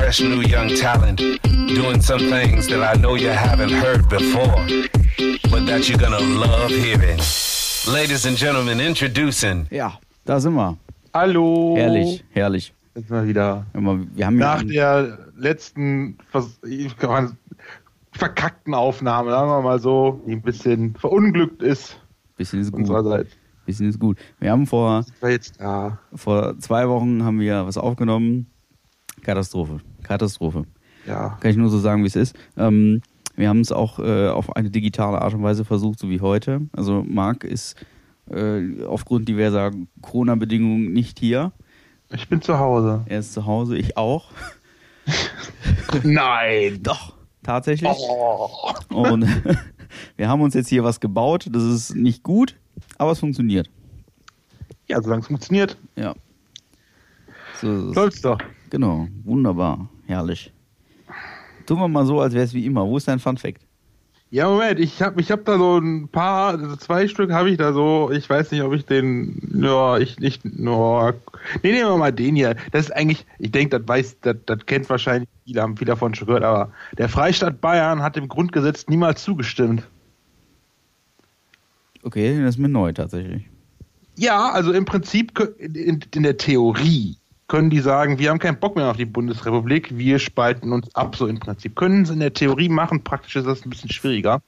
fresh new young talent doing some things that I know you haven't heard before, but that you're gonna love hearing. Ladies and gentlemen, introducing. Ja, da sind wir. Hallo. Herrlich, herrlich. Jetzt mal wieder. Wir haben Nach der letzten verkackten Aufnahme, sagen wir mal so, die ein bisschen verunglückt ist. Bisschen ist gut. Bisschen ist gut. Wir haben vor, jetzt, ja. vor zwei Wochen haben wir was aufgenommen. Katastrophe. Katastrophe. Ja. Kann ich nur so sagen, wie es ist. Ähm, wir haben es auch äh, auf eine digitale Art und Weise versucht, so wie heute. Also Marc ist äh, aufgrund diverser Corona-Bedingungen nicht hier. Ich bin zu Hause. Er ist zu Hause, ich auch. Nein. Doch, tatsächlich. Oh. Und wir haben uns jetzt hier was gebaut. Das ist nicht gut, aber es funktioniert. Ja, solange es funktioniert. Ja. So, Soll's doch. Genau, wunderbar, herrlich. Tun wir mal so, als wäre es wie immer. Wo ist dein Fun Fact? Ja, Moment, ich habe ich hab da so ein paar, also zwei Stück habe ich da so, ich weiß nicht, ob ich den, ja, ich nicht, no, nee, nehmen wir mal den hier. Das ist eigentlich, ich denke, das weiß, das, das kennt wahrscheinlich viele, haben viele davon schon gehört, aber der Freistaat Bayern hat dem Grundgesetz niemals zugestimmt. Okay, das ist mir neu tatsächlich. Ja, also im Prinzip in, in der Theorie können die sagen, wir haben keinen Bock mehr auf die Bundesrepublik, wir spalten uns ab, so im Prinzip. Können sie in der Theorie machen, praktisch ist das ein bisschen schwieriger.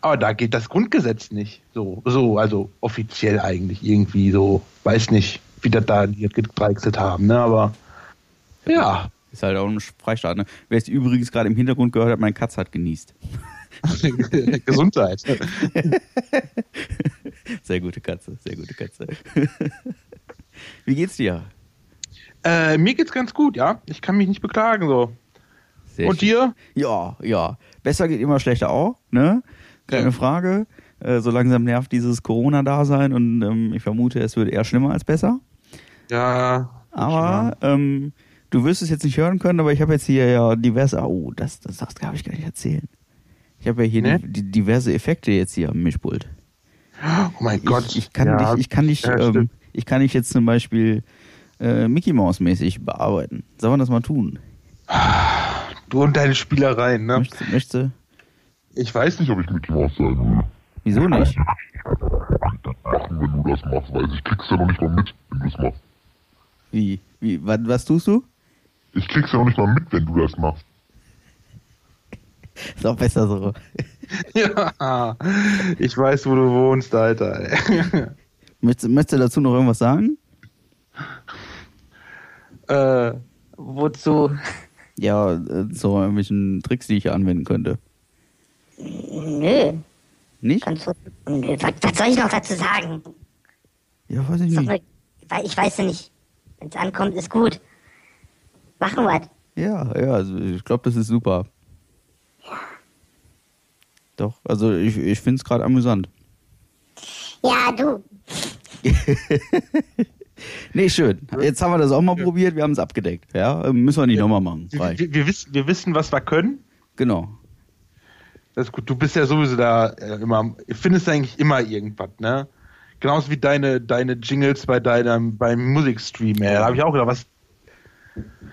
Aber da geht das Grundgesetz nicht. So, so, also offiziell eigentlich irgendwie so, weiß nicht, wie das da die gedreichselt haben, ne, aber ja. Ist halt auch ein Freistaat, ne? Wer es übrigens gerade im Hintergrund gehört hat, mein Katz hat genießt. Gesundheit. sehr gute Katze, sehr gute Katze. Wie geht's dir? Äh, mir geht's ganz gut, ja. Ich kann mich nicht beklagen so. Sehr Und schön. dir? Ja, ja. Besser geht immer schlechter auch, ne? Keine ja. Frage. Äh, so langsam nervt dieses Corona-Dasein und ähm, ich vermute, es wird eher schlimmer als besser. Ja. Aber ähm, du wirst es jetzt nicht hören können, aber ich habe jetzt hier ja diverse. Oh, das, das, darf ich gar nicht erzählen. Ich habe ja hier ne? die, die, diverse Effekte jetzt hier am Mischpult. Oh mein ich, Gott. Ich kann ja. dich, ich kann dich, ja, ähm, ich kann dich jetzt zum Beispiel äh, Mickey Mouse mäßig bearbeiten. Sollen wir das mal tun? Du und deine Spielereien, ne? Möchtest, möchtest Ich weiß nicht, ob ich Mickey Mouse sein will. Wieso nicht? Das machen, wenn du das machst, weil ich krieg's ja noch nicht mal mit, wenn du es machst. Wie? Wie? Was, was tust du? Ich krieg's ja noch nicht mal mit, wenn du das machst. Ist auch besser so. ja, ich weiß, wo du wohnst, Alter. möchtest, möchtest du dazu noch irgendwas sagen? Äh, wozu? Ja, äh, so irgendwelchen Tricks, die ich anwenden könnte. Nö. Nicht? Kannst du, nö. Was, was, soll ich noch dazu sagen? Ja, weiß ich nicht. Mal, ich weiß ja nicht. Wenn es ankommt, ist gut. Machen wir Ja, ja, also ich glaube, das ist super. Ja. Doch, also ich, ich finde es gerade amüsant. Ja, du. Nee, schön. Jetzt haben wir das auch mal probiert, wir haben es abgedeckt. Ja, müssen wir nicht ja. nochmal machen. Wir, wir, wir, wissen, wir wissen, was wir können. Genau. Das ist gut. Du bist ja sowieso da äh, immer, findest eigentlich immer irgendwas, ne? Genauso wie deine, deine Jingles bei deinem, beim Musikstream, ja. Da habe ich auch gedacht, was.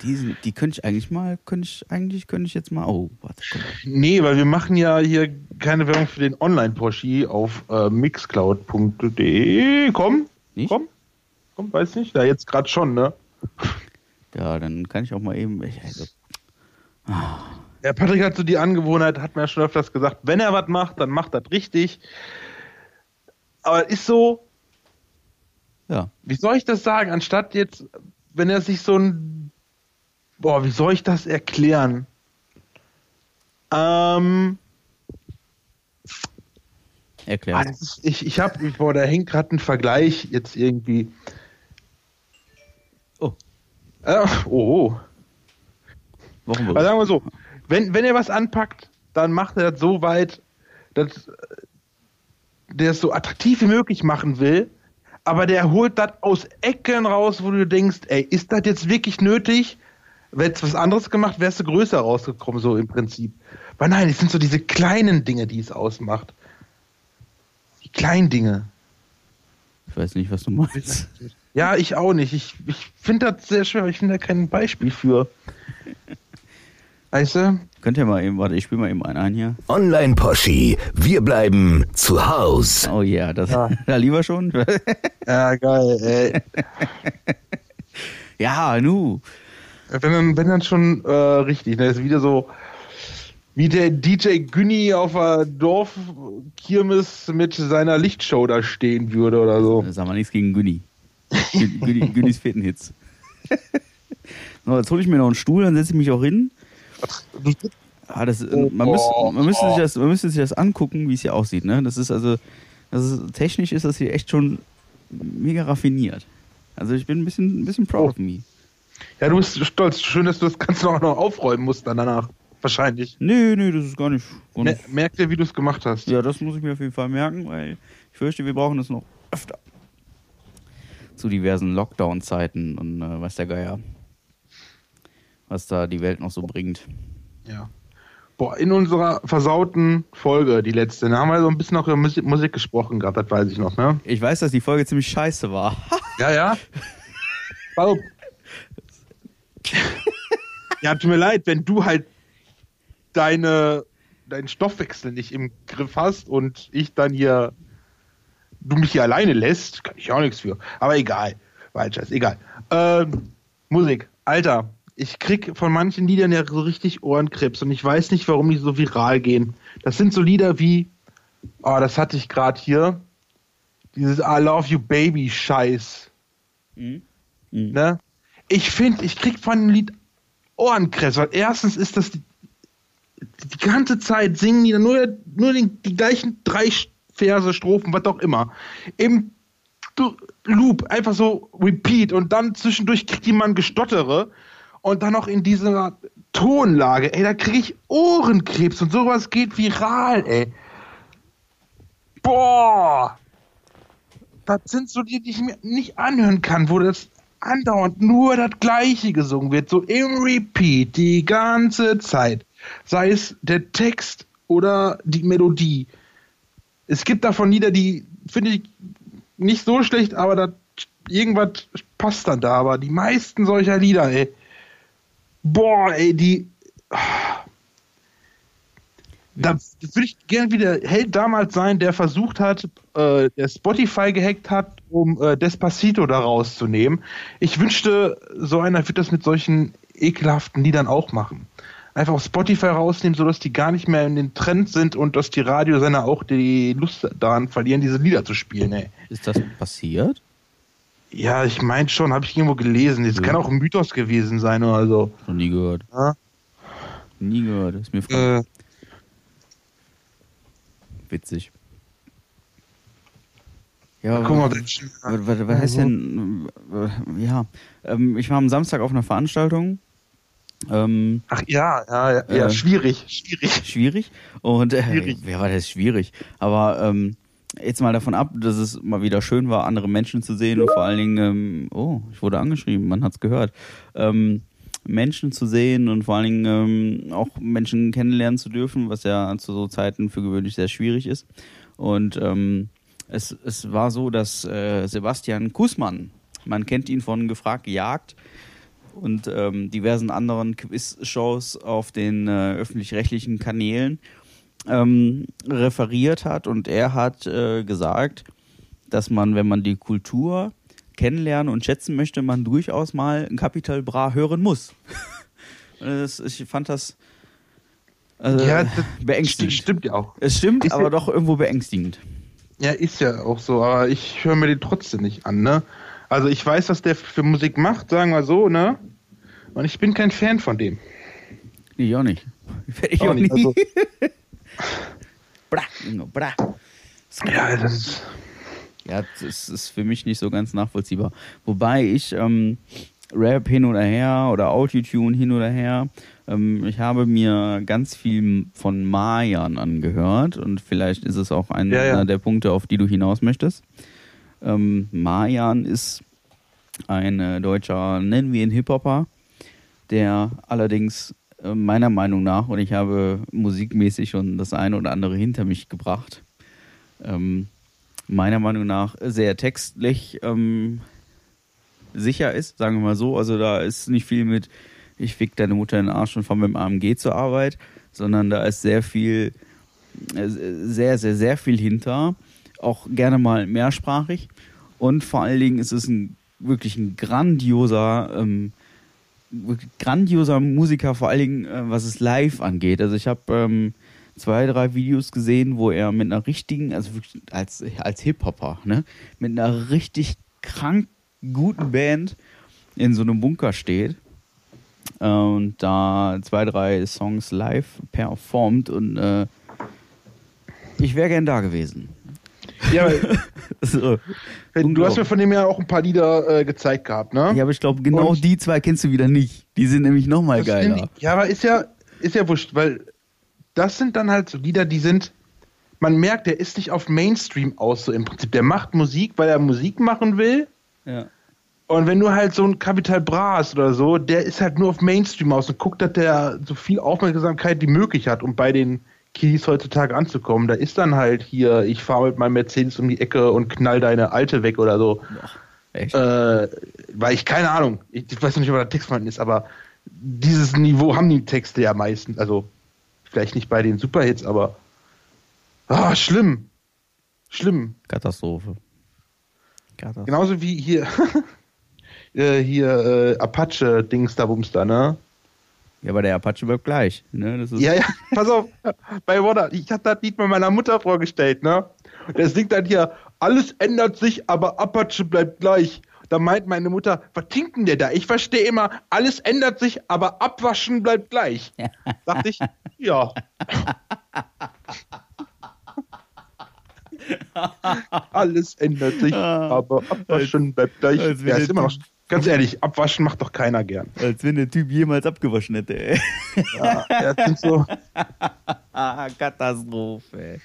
Die, die könnte ich eigentlich mal, könnte ich, eigentlich könnte ich jetzt mal, oh, warte. Komm. Nee, weil wir machen ja hier keine Werbung für den Online-Porsche auf äh, mixcloud.de. Komm, Nicht? komm. Komm, weiß nicht. Ja, jetzt gerade schon, ne? Ja, dann kann ich auch mal eben. Ich, also, ah. Ja, Patrick hat so die Angewohnheit, hat mir ja schon öfters gesagt, wenn er was macht, dann macht das richtig. Aber ist so. Ja. Wie soll ich das sagen? Anstatt jetzt, wenn er sich so ein. Boah, wie soll ich das erklären? Ähm. Erklärt. Also ich ich habe, boah, da hängt gerade ein Vergleich jetzt irgendwie. Oh. Äh, oh. Warum? Also sagen wir so, wenn, wenn er was anpackt, dann macht er das so weit, dass der es so attraktiv wie möglich machen will, aber der holt das aus Ecken raus, wo du denkst, ey, ist das jetzt wirklich nötig? Wenn es was anderes gemacht, wärst du größer rausgekommen, so im Prinzip. Weil nein, es sind so diese kleinen Dinge, die es ausmacht. Die kleinen Dinge. Ich weiß nicht, was du meinst. Ja, ich auch nicht. Ich, ich finde das sehr schwer, aber ich finde da kein Beispiel für. Weißt du? Könnt ihr mal eben, warte, ich spiele mal eben einen ein hier. Online Poschi, wir bleiben zu Haus. Oh yeah, das, da lieber schon. Ja, geil, ey. ja, nu. Wenn dann, wenn dann schon äh, richtig, ne? Das ist wieder so wie der DJ Günni auf der Dorfkirmes mit seiner Lichtshow da stehen würde oder so. Sag mal nichts gegen Günni. Gün- Günni Günnis vierten Hits. so, jetzt hole ich mir noch einen Stuhl, dann setze ich mich auch hin. Ah, das, Oh, man, müsste, man, müsste sich das, man müsste sich das angucken, wie es hier aussieht. Ne? Das ist also, das ist, technisch ist das hier echt schon mega raffiniert. Also ich bin ein bisschen, ein bisschen proud of me. Ja, du bist stolz. Schön, dass du das Ganze auch noch aufräumen musst dann danach. Wahrscheinlich. Nee, nee, das ist gar nicht. Gar nicht. merk dir, wie du es gemacht hast. Ja, das muss ich mir auf jeden Fall merken, weil ich fürchte, wir brauchen das noch öfter. Zu diversen Lockdown-Zeiten und äh, weiß der Geier, was da die Welt noch so bringt. Ja. Boah, in unserer versauten Folge, die letzte, da haben wir so ein bisschen auch über Musik, Musik gesprochen gehabt, das weiß ich noch, ne? Ich weiß, dass die Folge ziemlich scheiße war. Ja, ja. Warum? ja, tut mir leid, wenn du halt deine, deinen Stoffwechsel nicht im Griff hast und ich dann hier, du mich hier alleine lässt, kann ich auch nichts für. Aber egal. Waldscheiß, egal. Ähm, Musik. Alter, ich krieg von manchen Liedern ja so richtig Ohrenkrebs und ich weiß nicht, warum die so viral gehen. Das sind so Lieder wie, oh, das hatte ich gerade hier, dieses I Love You Baby Scheiß. Ne? Ich finde, ich krieg von dem Lied Ohrenkrebs, weil erstens ist das die, die ganze Zeit singen die dann nur, nur den, die gleichen drei Verse, Strophen, was auch immer. Im Loop, einfach so repeat und dann zwischendurch kriegt jemand Gestottere und dann noch in dieser Tonlage, ey, da kriege ich Ohrenkrebs und sowas geht viral, ey. Boah! Das sind so die, die ich mir nicht anhören kann, wo das andauernd nur das Gleiche gesungen wird, so im Repeat die ganze Zeit. Sei es der Text oder die Melodie. Es gibt davon Lieder, die finde ich nicht so schlecht, aber das, irgendwas passt dann da. Aber die meisten solcher Lieder, ey. Boah, ey, die. Da würde ich gern wieder Held damals sein, der versucht hat, äh, der Spotify gehackt hat, um äh, Despacito da rauszunehmen. Ich wünschte, so einer wird das mit solchen ekelhaften Liedern auch machen. Einfach auf Spotify rausnehmen, sodass die gar nicht mehr in den Trend sind und dass die Radiosender auch die Lust daran verlieren, diese Lieder zu spielen, ey. Ist das passiert? Ja, ich meine schon, habe ich irgendwo gelesen. Das Ja. kann auch ein Mythos gewesen sein oder so. Noch nie gehört. Ja. Nie gehört. Ist mir Äh, witzig. Ja, guck mal, was, was, was, heißt denn? Ja, ähm, ich war am Samstag auf einer Veranstaltung. Ähm, ach ja, ja, ja, ja Äh. schwierig, schwierig. schwierig. Und äh, Schwierig. wer war das schwierig? Aber ähm, jetzt mal davon ab, dass es mal wieder schön war, andere Menschen zu sehen und vor allen Dingen, ähm, oh, ich wurde angeschrieben, man hat's gehört. Ähm, Menschen zu sehen und vor allen Dingen ähm, auch Menschen kennenlernen zu dürfen, was ja zu so Zeiten für gewöhnlich sehr schwierig ist. Und ähm, es, es war so, dass äh, Sebastian Kußmann, man kennt ihn von Gefragt gejagt, und ähm, diversen anderen Quiz-Shows auf den äh, öffentlich-rechtlichen Kanälen ähm, referiert hat. Und er hat äh, gesagt, dass man, wenn man die Kultur kennenlernen und schätzen möchte, man durchaus mal ein Capital Bra hören muss. Das, ich fand das äh, Ja, das beängstigend. Stimmt ja auch. Es stimmt, Ist aber ja- doch irgendwo beängstigend. Ja, ist ja auch so, aber ich höre mir den trotzdem nicht an, ne? Also ich weiß, was der für Musik macht, sagen wir so, ne? Und ich bin kein Fan von dem. Ich auch nicht. Ich Auch auch nicht. also- bra, Ingo, bra. Ja, das ist. Ja, das ist für mich nicht so ganz nachvollziehbar. Wobei ich ähm, Rap hin oder her oder Autotune hin oder her, ähm, ich habe mir ganz viel von Mayan angehört und vielleicht ist es auch einer Ja, ja. der Punkte, auf die du hinaus möchtest. Ähm, Mayan ist ein äh, deutscher, nennen wir ihn Hip-Hopper, der allerdings äh, meiner Meinung nach, und ich habe musikmäßig schon das eine oder andere hinter mich gebracht, ähm, meiner Meinung nach sehr textlich ähm, sicher ist, sagen wir mal so. Also da ist nicht viel mit ich fick deine Mutter in den Arsch und fahr mit dem AMG zur Arbeit, sondern da ist sehr viel, äh, sehr, sehr, sehr viel hinter. Auch gerne mal mehrsprachig. Und vor allen Dingen ist es ein wirklich ein grandioser, ähm, grandioser Musiker, vor allen Dingen äh, was es live angeht. Also ich habe ähm, zwei, drei Videos gesehen, wo er mit einer richtigen, also als, als Hip-Hopper, ne, mit einer richtig krank guten Band in so einem Bunker steht äh, und da zwei, drei Songs live performt und äh, ich wäre gern da gewesen. Ja, So. du hast mir von dem ja auch ein paar Lieder äh, gezeigt gehabt, ne? Ja, aber ich glaube, genau Und- die zwei kennst du wieder nicht. Die sind nämlich noch mal Das geiler. die- Ja, aber ist ja, ist ja wurscht, weil das sind dann halt so Lieder, die sind, man merkt, der ist nicht auf Mainstream aus, so im Prinzip. Der macht Musik, weil er Musik machen will. Ja. Und wenn du halt so ein Capital Bra hast oder so, der ist halt nur auf Mainstream aus und guckt, dass der so viel Aufmerksamkeit wie möglich hat, um bei den Kiddies heutzutage anzukommen. Da ist dann halt hier, ich fahre mit meinem Mercedes um die Ecke und knall deine Alte weg oder so. Echt? Äh, weil ich keine Ahnung, ich, ich weiß nicht, ob der Text vorhanden ist, aber dieses Niveau haben die Texte ja meistens. Also vielleicht nicht bei den Superhits, aber ah, schlimm. Schlimm. Katastrophe. Katastrophe. Genauso wie hier äh, hier äh, Apache Dings da Bums da, ne? Ja, aber der Apache bleibt gleich. Ne? Das ist Ja, ja, pass auf, bei Wonder, ich hatte das Lied mal meiner Mutter vorgestellt, ne? Und das singt dann hier, alles ändert sich, aber Apache bleibt gleich. Da meint meine Mutter, was tinkt denn der da? Ich verstehe immer, alles ändert sich, aber abwaschen bleibt gleich. Dachte ich, ja. alles ändert sich, aber abwaschen bleibt gleich. der ist immer noch, ganz ehrlich, abwaschen macht doch keiner gern. Als wenn der Typ jemals abgewaschen hätte. Ey. Ja, das sind so, Ah, Katastrophe.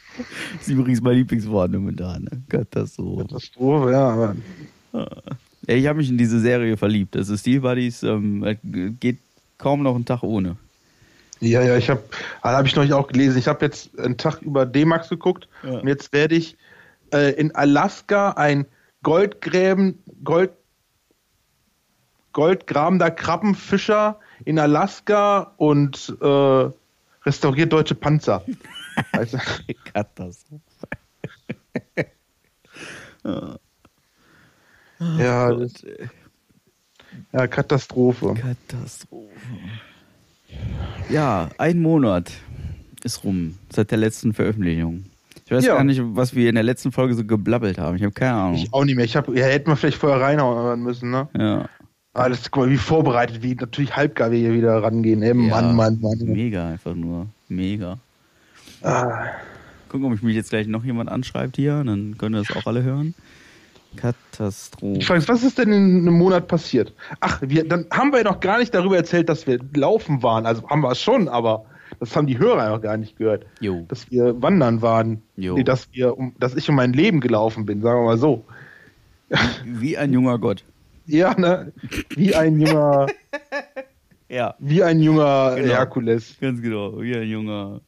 Das ist übrigens mein Lieblingswort momentan. Ne? Katastrophe. Katastrophe, ja, aber ich habe mich in diese Serie verliebt. Also Steel Buddies ähm, geht kaum noch einen Tag ohne. Ja, ja, ich habe, habe ich noch nicht auch gelesen. Ich habe jetzt einen Tag über D-Max geguckt Ja. und jetzt werde ich äh, in Alaska ein Goldgräben, Gold, goldgrabender Krabbenfischer in Alaska und äh, restauriert deutsche Panzer. Weißt? Katastrophe. ja, das, ja, Katastrophe. Katastrophe. Ja, ein Monat ist rum seit der letzten Veröffentlichung. Ich weiß Ja. gar nicht, was wir in der letzten Folge so geblabbelt haben. Ich habe keine Ahnung. Ich auch nicht mehr. Ich hab, ja, hätten wir vielleicht vorher reinhauen müssen, ne? ja. Das, guck mal, wie vorbereitet, wie natürlich halbgar wir hier wieder rangehen. Ey, Mann, ja, Mann, Mann. Mega einfach nur. Mega. Ah. Gucken, ob ich mich jetzt gleich noch jemand anschreibt hier. Dann können das auch alle hören. Katastrophe. Ich frage, was ist denn in einem Monat passiert? Ach, wir, dann haben wir noch gar nicht darüber erzählt, dass wir laufen waren. Also haben wir es schon, aber das haben die Hörer noch gar nicht gehört. Jo. Dass wir wandern waren. Nee, dass wir, um, dass ich um mein Leben gelaufen bin, sagen wir mal so. Wie ein junger Gott. Ja, ne? Wie ein junger, Ja. wie ein junger Genau. Herkules. Ganz genau. Wie ein junger.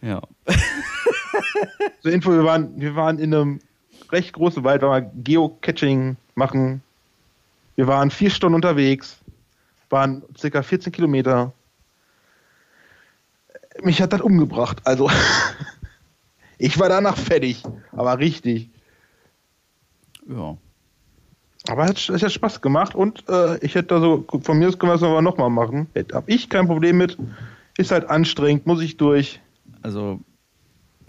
Ja. Zur Info, wir waren, wir waren in einem recht großen Wald, weil wir Geocaching machen. Wir waren vier Stunden unterwegs, waren circa 14 Kilometer. Mich hat das umgebracht, also. ich war danach fertig, aber richtig. Ja. Aber es hat, es hat Spaß gemacht und äh, ich hätte da so, von mir aus können wir es aber nochmal machen. Hab ich kein Problem mit. Ist halt anstrengend, muss ich durch. Also,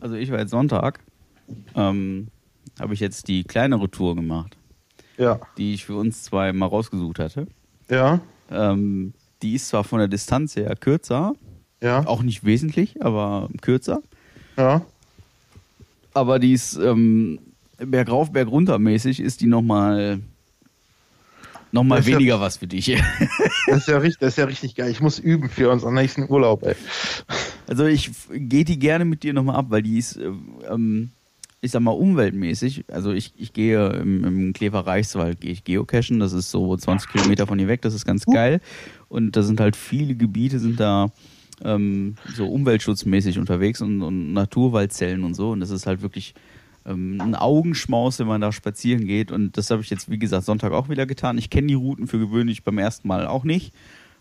also ich war jetzt Sonntag. Ähm, habe ich jetzt die kleinere Tour gemacht, Ja, die ich für uns zwei mal rausgesucht hatte. ja, Ähm, die ist zwar von der Distanz her kürzer, ja, auch nicht wesentlich, aber kürzer. ja. Aber die ist ähm, bergauf, bergunter mäßig ist die nochmal noch mal Das ist ja- weniger was für dich. Das ist ja richtig, das ist ja richtig geil. Ich muss üben für unseren nächsten Urlaub, ey. Also ich gehe die gerne mit dir nochmal ab, weil die ist, äh, ähm, ich sag mal, umweltmäßig. Also ich, ich gehe im, im Klever Reichswald, gehe ich geocachen, das ist so 20 Kilometer von hier weg, das ist ganz geil. Und da sind halt viele Gebiete, sind da ähm, so umweltschutzmäßig unterwegs und, und Naturwaldzellen und so. Und das ist halt wirklich ähm, ein Augenschmaus, wenn man da spazieren geht. Und das habe ich jetzt, wie gesagt, Sonntag auch wieder getan. Ich kenne die Routen für gewöhnlich beim ersten Mal auch nicht.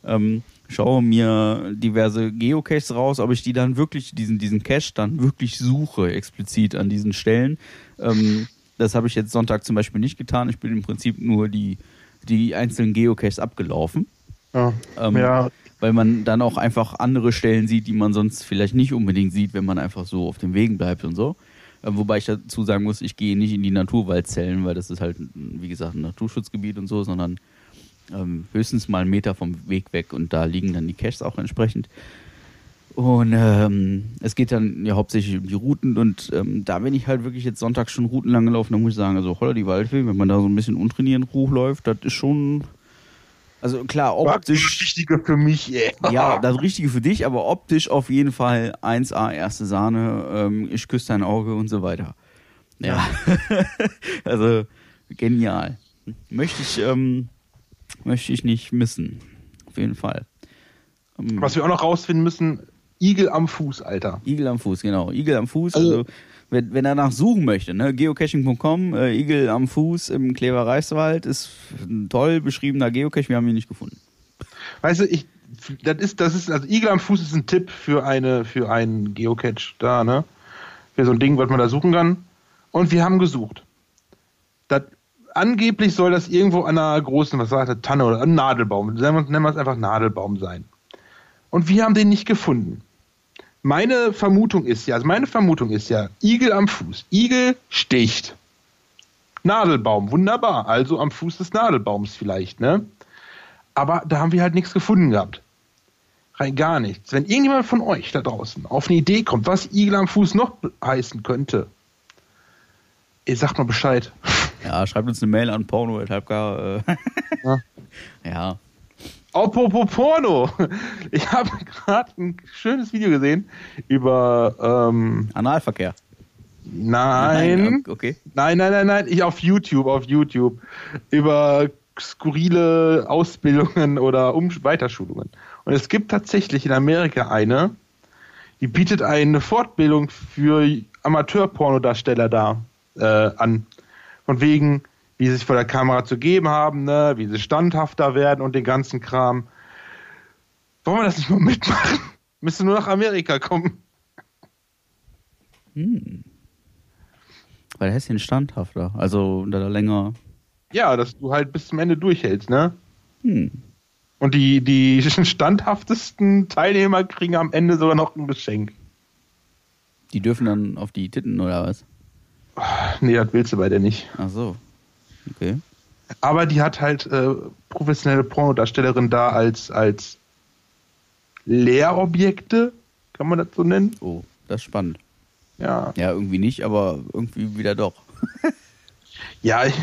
ähm, schaue mir diverse Geocaches raus, ob ich die dann wirklich, diesen, diesen Cache dann wirklich suche, explizit an diesen Stellen. Ähm, das habe ich jetzt Sonntag zum Beispiel nicht getan. Ich bin im Prinzip nur die, die einzelnen Geocaches abgelaufen. Ja. Ähm, ja, Weil man dann auch einfach andere Stellen sieht, die man sonst vielleicht nicht unbedingt sieht, wenn man einfach so auf den Wegen bleibt und so. Äh, wobei ich dazu sagen muss, ich gehe nicht in die Naturwaldzellen, weil das ist halt, wie gesagt, ein Naturschutzgebiet und so, sondern ähm, höchstens mal einen Meter vom Weg weg und da liegen dann die Caches auch entsprechend. Und ähm, es geht dann ja hauptsächlich um die Routen und ähm, da bin ich halt wirklich jetzt sonntags schon routenlang gelaufen, da muss ich sagen, also holla die Waldfee, wenn man da so ein bisschen untrainiert hochläuft, das ist schon, also klar, optisch... das Richtige für mich, ey. Ja, das Richtige für dich, aber optisch auf jeden Fall 1A, erste Sahne, ähm, ich küsse dein Auge und so weiter. Ja. also genial. Möchte ich, ähm, möchte ich nicht missen. Auf jeden Fall. Ähm, Was wir auch noch rausfinden müssen, Igel am Fuß, Alter. Igel am Fuß, genau. Igel am Fuß. Also- Also, wenn, wenn er danach suchen möchte, ne? geocaching.com, äh, Igel am Fuß im Klever Reichswald ist ein toll beschriebener Geocache, wir haben ihn nicht gefunden. Weißt du, ich, das ist, das ist, also Igel am Fuß ist ein Tipp für eine, für einen Geocache da, ne? Für so ein Ding, was man da suchen kann. Und wir haben gesucht. Das, angeblich soll das irgendwo an einer großen, was sagt er, Tanne oder ein Nadelbaum, nennen wir es einfach Nadelbaum sein. Und wir haben den nicht gefunden. Meine Vermutung ist ja, also meine Vermutung ist ja, Igel am Fuß. Igel sticht. Nadelbaum, wunderbar. Also am Fuß des Nadelbaums vielleicht, ne? Aber da haben wir halt nichts gefunden gehabt. Rein gar nichts. Wenn irgendjemand von euch da draußen auf eine Idee kommt, was Igel am Fuß noch heißen könnte, ihr sagt mal Bescheid. Ja, schreibt uns eine Mail an porno.halbgar. Äh. Ja. ja. Apropos Porno. Ich habe gerade ein schönes Video gesehen über ähm, Analverkehr. nein, Okay. nein, nein, nein, nein, ich auf YouTube, auf YouTube über skurrile Ausbildungen oder um Weiterschulungen. Und es gibt tatsächlich in Amerika eine, die bietet eine Fortbildung für Amateur-Pornodarsteller da äh, an. Von wegen, wie sie sich vor der Kamera zu geben haben, ne, wie sie standhafter werden und den ganzen Kram. Wollen wir das nicht mal mitmachen? Müsste nur nach Amerika kommen. Weil Häschen standhafter. Also da länger. Ja, dass du halt bis zum Ende durchhältst, ne? Hm. Und die, die standhaftesten Teilnehmer kriegen am Ende sogar noch ein Geschenk. Die dürfen dann auf die Titten oder was? Nee, das willst du bei der nicht. Ach so. Okay. Aber die hat halt äh, professionelle Pornodarstellerin da als, als Lehrobjekte, kann man das so nennen? Oh, das ist spannend. Ja. Ja, irgendwie nicht, aber irgendwie wieder doch. Ja, ich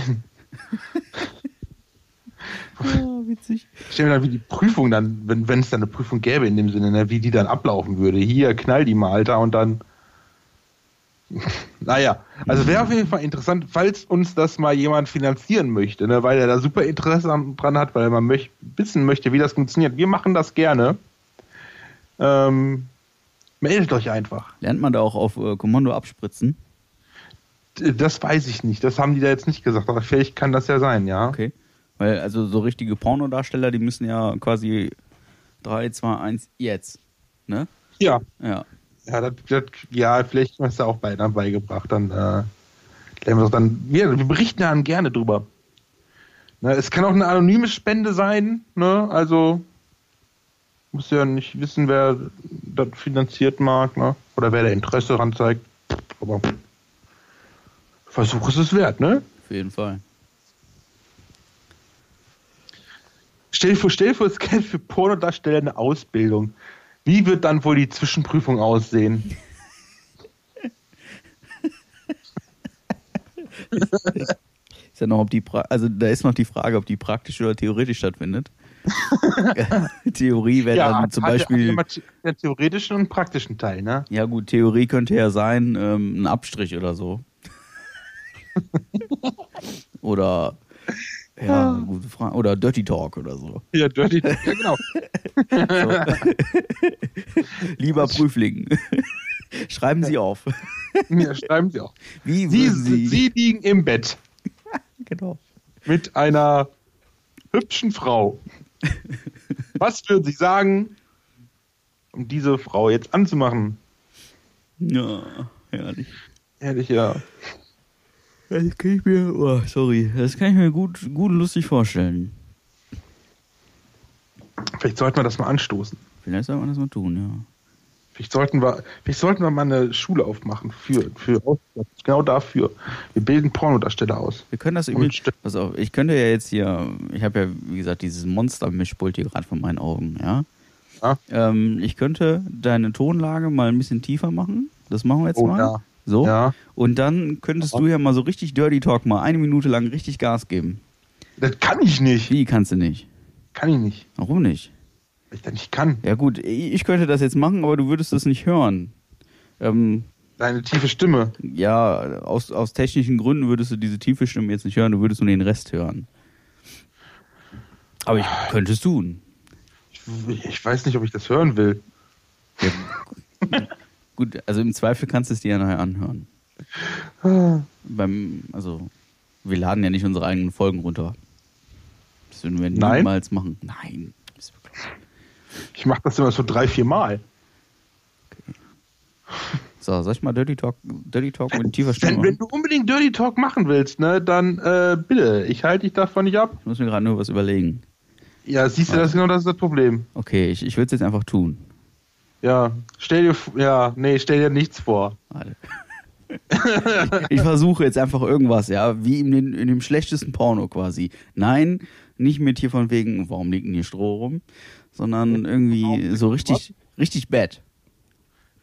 Oh, witzig. stelle mir dann, wie die Prüfung dann, wenn wenn es dann eine Prüfung gäbe in dem Sinne, ne, wie die dann ablaufen würde. Hier, knall die mal, Alter, und dann. Naja, also wäre auf jeden Fall interessant, falls uns das mal jemand finanzieren möchte, ne, weil er da super Interesse dran hat, weil er mal möch wissen möchte, wie das funktioniert. Wir machen das gerne. Ähm, meldet euch einfach. Lernt man da auch auf äh, Kommando abspritzen? Das weiß ich nicht. Das haben die da jetzt nicht gesagt, aber vielleicht kann das ja sein, ja. Okay. Weil, also so richtige Pornodarsteller, die müssen ja quasi 3, 2, 1, jetzt. Ne? Ja. Ja. Ja, das, das, ja, vielleicht hast du auch beide beigebracht. Dann, äh, lernen wir dann. Wir, wir berichten dann gerne drüber. Ne, es kann auch eine anonyme Spende sein, ne? Also muss ja nicht wissen, wer das finanziert mag, ne? Oder wer da Interesse daran zeigt. Aber Versuch ist es wert, ne? Auf jeden Fall. Stell dir vor, stell dir vor, es gäbe für Pornodarsteller eine Ausbildung. Wie wird dann wohl die Zwischenprüfung aussehen? Ist ja noch, ob die pra also da ist noch die Frage, ob die praktisch oder theoretisch stattfindet. Theorie wäre dann zum Beispiel. den theoretischen und praktischen Teil, ne? Ja gut, Theorie könnte ja sein, ähm, ein Abstrich oder so. oder ja, gute Frage. Oder Dirty Talk oder so. Ja, Dirty. ja, genau. Lieber Prüfling, schreiben Sie auf. Ja, schreiben Sie auch. Wie Sie, Sie, Sie liegen im Bett genau. mit einer hübschen Frau. Was würden Sie sagen, um diese Frau jetzt anzumachen? Ja, herrlich. Ehrlich, ja. Das kann ich mir, oh, sorry, das kann ich mir gut, gut und lustig vorstellen. Vielleicht sollten wir das mal anstoßen. Vielleicht soll man das mal tun, ja. Vielleicht sollten wir, vielleicht sollten wir mal eine Schule aufmachen für, für genau dafür. Wir bilden Pornodarsteller aus. Wir können das st- Pass auf, ich könnte ja jetzt hier, ich habe ja, wie gesagt, dieses Monster-Mischpult hier gerade vor meinen Augen, ja. Ja. Ähm, ich könnte deine Tonlage mal ein bisschen tiefer machen. Das machen wir jetzt Oh, mal. ja. So. Ja. Und dann könntest du ja mal so richtig Dirty Talk mal eine Minute lang richtig Gas geben. Das kann ich nicht. Wie kannst du nicht? Kann ich nicht. Warum nicht? Weil ich das nicht kann. Ja gut, ich könnte das jetzt machen, aber du würdest es nicht hören. Ähm, Deine tiefe Stimme. ja, aus, aus technischen Gründen würdest du diese tiefe Stimme jetzt nicht hören, du würdest nur den Rest hören. Aber ich könnte es tun. Ich, ich weiß nicht, ob ich das hören will. Gut, also im Zweifel kannst du es dir ja nachher anhören. Beim, also, wir laden ja nicht unsere eigenen Folgen runter. Das würden wir Nein? niemals machen. Nein. Ich mache das immer so drei, vier Mal. So, soll ich mal Dirty Talk, Dirty Talk mit tiefer Stimme Wenn, wenn du unbedingt Dirty Talk machen willst, ne, dann äh, bitte. Ich halte dich davon nicht ab. Ich muss mir gerade nur was überlegen. Ja, siehst du, das ist genau das ist das Problem. Okay, ich, ich würde es jetzt einfach tun. Ja, stell dir, ja, nee, stell dir nichts vor. Warte. ich versuche jetzt einfach irgendwas, ja, wie in, den, in dem schlechtesten Porno quasi. Nein, nicht mit hier von wegen, warum liegt denn hier Stroh rum, sondern irgendwie so richtig, richtig bad.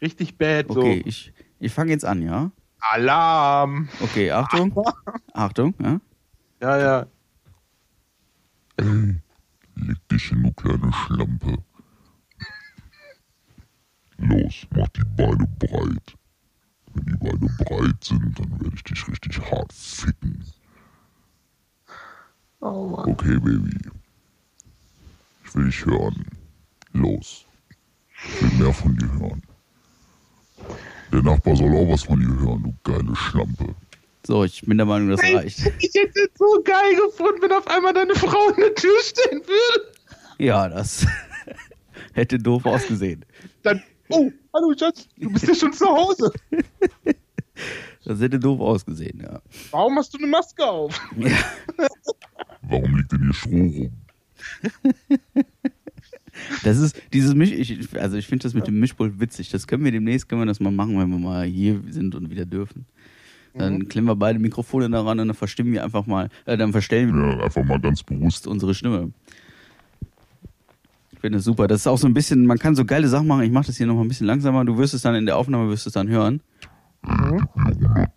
Richtig bad, so. Okay, ich, ich fange jetzt an, ja? Alarm. Okay, Achtung. Achtung, ja? Ja, ja. Leg dich hin, du kleine Schlampe. Los, mach die Beine breit. Wenn die Beine breit sind, dann werde ich dich richtig hart ficken. Oh Mann. Okay, Baby. Ich will dich hören. Los. Ich will mehr von dir hören. Der Nachbar soll auch was von dir hören, du geile Schlampe. So, ich bin der Meinung, das reicht. Ich hätte es so geil gefunden, wenn auf einmal deine Frau in der Tür stehen würde. Ja, das hätte doof ausgesehen. Dann, oh, hallo Schatz, du bist ja schon zu Hause. Das hätte doof ausgesehen, ja. Warum hast du eine Maske auf? ja. Warum liegt denn hier Stroh rum? Das ist dieses Misch, ich, also ich finde das mit dem Mischpult witzig. Das können wir demnächst, können wir das mal machen, wenn wir mal hier sind und wieder dürfen. Dann klemmen wir beide Mikrofone daran und dann verstimmen wir einfach mal, äh, dann verstellen wir Ja, einfach mal ganz bewusst. unsere Stimme. Ich finde das super. Das ist auch so ein bisschen, man kann so geile Sachen machen. Ich mache das hier noch mal ein bisschen langsamer. Du wirst es dann in der Aufnahme, wirst es dann hören. 100.000 Mark.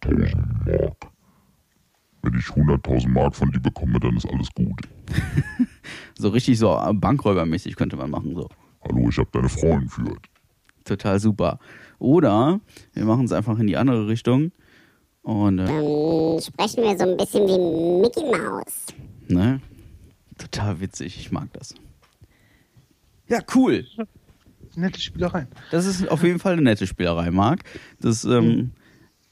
Wenn ich 100.000 Mark von dir bekomme, dann ist alles gut. So richtig so Bankräubermäßig könnte man machen. So. Hallo, ich habe deine Frau entführt. Total super. Oder wir machen es einfach in die andere Richtung. Und äh, Dann sprechen wir so ein bisschen wie Mickey Mouse. Ne? Total witzig, ich mag das. Ja, cool. Nette Spielereien. Das ist auf jeden Fall eine nette Spielerei, Marc. Das, ähm,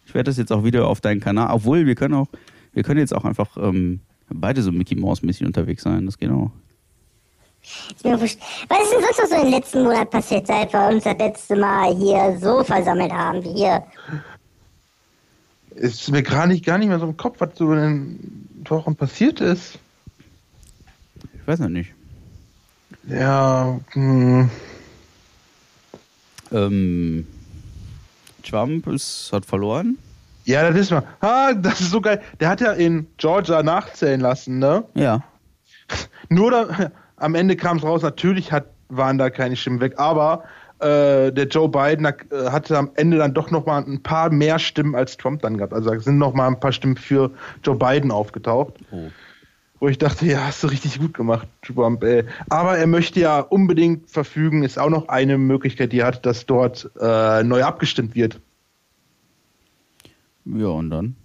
ich werde das jetzt auch wieder auf deinen Kanal, obwohl wir können auch, wir können jetzt auch einfach ähm, beide so Mickey Mouse mäßig unterwegs sein, das geht auch. Was ist denn sonst noch so im letzten Monat passiert, seit wir uns das letzte Mal hier so versammelt haben wie hier? Ist mir gar nicht, gar nicht mehr so im Kopf, was so in den Wochen passiert ist. Ich weiß noch nicht. Ja, hm, Ähm, Trump ist, hat verloren. ja, das ist mal. Ah, das ist so geil. Der hat ja in Georgia nachzählen lassen, ne? Ja. Nur da, am Ende kam es raus, natürlich hat, waren da keine Stimmen weg, aber äh, der Joe Biden äh, hatte am Ende dann doch noch mal ein paar mehr Stimmen als Trump dann gehabt. Also da sind noch mal ein paar Stimmen für Joe Biden aufgetaucht. Oh. Wo ich dachte, ja, hast du richtig gut gemacht, Trump. Ey. Aber er möchte ja unbedingt verfügen, ist auch noch eine Möglichkeit, die er hat, dass dort äh, neu abgestimmt wird. Ja, und dann?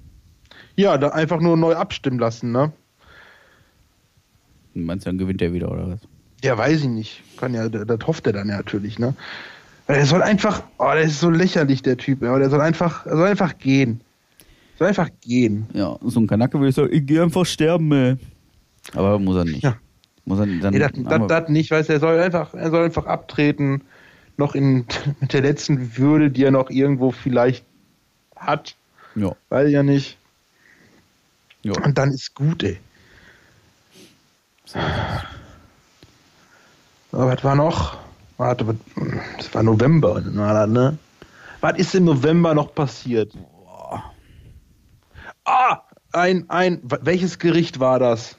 Ja, da einfach nur neu abstimmen lassen, ne? Du meinst, dann gewinnt er wieder, oder was? Ja, weiß ich nicht. Kann ja, das das hofft er dann ja natürlich, ne? Er soll einfach, oh, der ist so lächerlich, der Typ, aber der soll einfach, er soll einfach gehen. Soll einfach gehen. Ja, so ein Kanacke würde ich sagen, ich gehe einfach sterben, ey. Aber muss er nicht. Ja. Muss er dann, Nee, das, das, das nicht, du, er soll einfach, er soll einfach abtreten, noch in, mit der letzten Würde, die er noch irgendwo vielleicht hat, ja, weiß ich ja nicht. ja. Und dann ist gut, ey. So. Aber was war noch? Warte, was- das war November, das, ne? Was ist im November noch passiert? Ah, ein, ein, welches Gericht war das?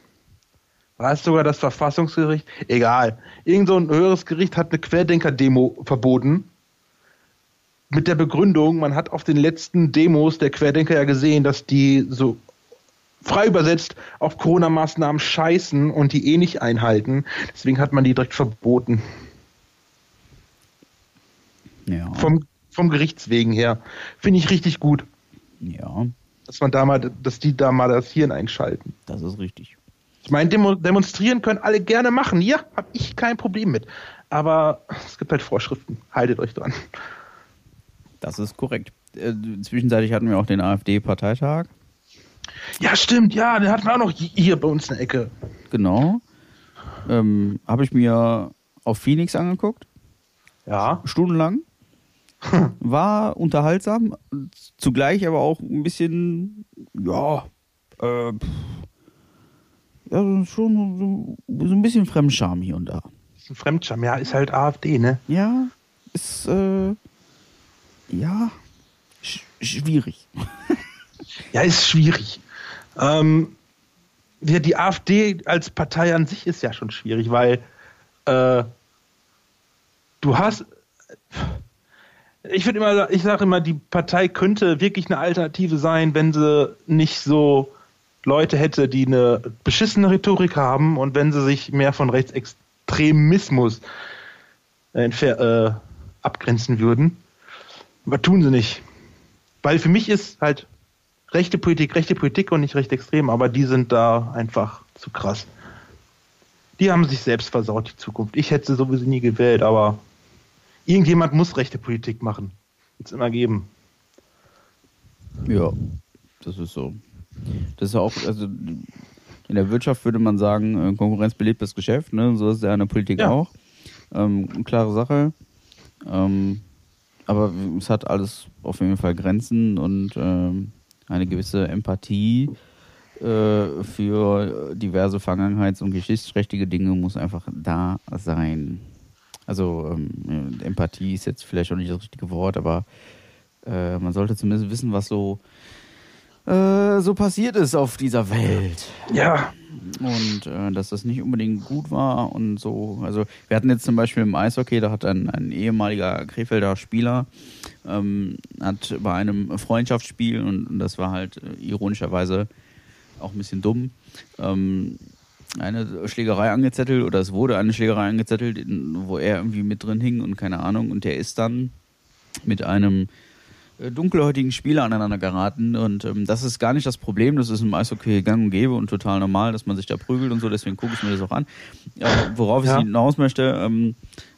War es sogar das Verfassungsgericht? Egal. Irgend so ein höheres Gericht hat eine Querdenker-Demo verboten. Mit der Begründung, man hat auf den letzten Demos der Querdenker ja gesehen, dass die so frei übersetzt auf Corona-Maßnahmen scheißen und die eh nicht einhalten. Deswegen hat man die direkt verboten. ja, Vom, vom Gerichtswegen her. Finde ich richtig gut, ja, dass man da mal, dass die da mal das Hirn einschalten. das ist richtig. Ich meine, demo demonstrieren können alle gerne machen. Ja, habe ich kein Problem mit. Aber es gibt halt Vorschriften. Haltet euch dran. Das ist korrekt. Äh, zwischenzeitlich hatten wir auch den AfD-Parteitag. Ja, stimmt, ja, den hatten wir auch noch hier bei uns in der Ecke. Genau. Ähm, Habe ich mir auf Phoenix angeguckt, Ja. stundenlang. War unterhaltsam, zugleich aber auch ein bisschen, ja, äh, ja schon so, so ein bisschen Fremdscham hier und da. Ein Fremdscham, ja, ist halt AfD, ne? Ja, ist, äh, ja, sch schwierig. Ja, ist schwierig. Ähm, ja, die AfD als Partei an sich ist ja schon schwierig, weil äh, du hast. Ich würde immer, ich sage immer, die Partei könnte wirklich eine Alternative sein, wenn sie nicht so Leute hätte, die eine beschissene Rhetorik haben und wenn sie sich mehr von Rechtsextremismus äh, äh, abgrenzen würden. Aber tun sie nicht. Weil für mich ist halt rechte Politik, rechte Politik und nicht recht extrem, aber die sind da einfach zu krass. Die haben sich selbst versaut, die Zukunft. Ich hätte sie sowieso nie gewählt, aber irgendjemand muss rechte Politik machen. Wird es immer geben. Ja, das ist so. Das ist auch, also in der Wirtschaft würde man sagen, äh, Konkurrenz belebt das Geschäft, ne? So ist es ja in der Politik Ja. auch. Ähm, klare Sache. Ähm, aber es hat alles auf jeden Fall Grenzen und ähm, eine gewisse Empathie äh, für diverse Vergangenheits- und geschichtsträchtige Dinge muss einfach da sein. Also ähm, Empathie ist jetzt vielleicht auch nicht das richtige Wort, aber äh, man sollte zumindest wissen, was so äh, so passiert ist auf dieser Welt Ja. und äh, dass das nicht unbedingt gut war und so. Also wir hatten jetzt zum Beispiel im Eishockey, da hat ein, ein ehemaliger Krefelder Spieler ähm, hat bei einem Freundschaftsspiel und, das war halt äh, ironischerweise auch ein bisschen dumm. Ähm, eine Schlägerei angezettelt oder es wurde eine Schlägerei angezettelt, wo er irgendwie mit drin hing und keine Ahnung und der ist dann mit einem dunkelhäutigen Spieler aneinander geraten und ähm, das ist gar nicht das Problem, das ist im Eishockey gang und gäbe und total normal, dass man sich da prügelt und so, deswegen gucke ich mir das auch an. Äh, worauf Ja. ich hinaus möchte, ähm,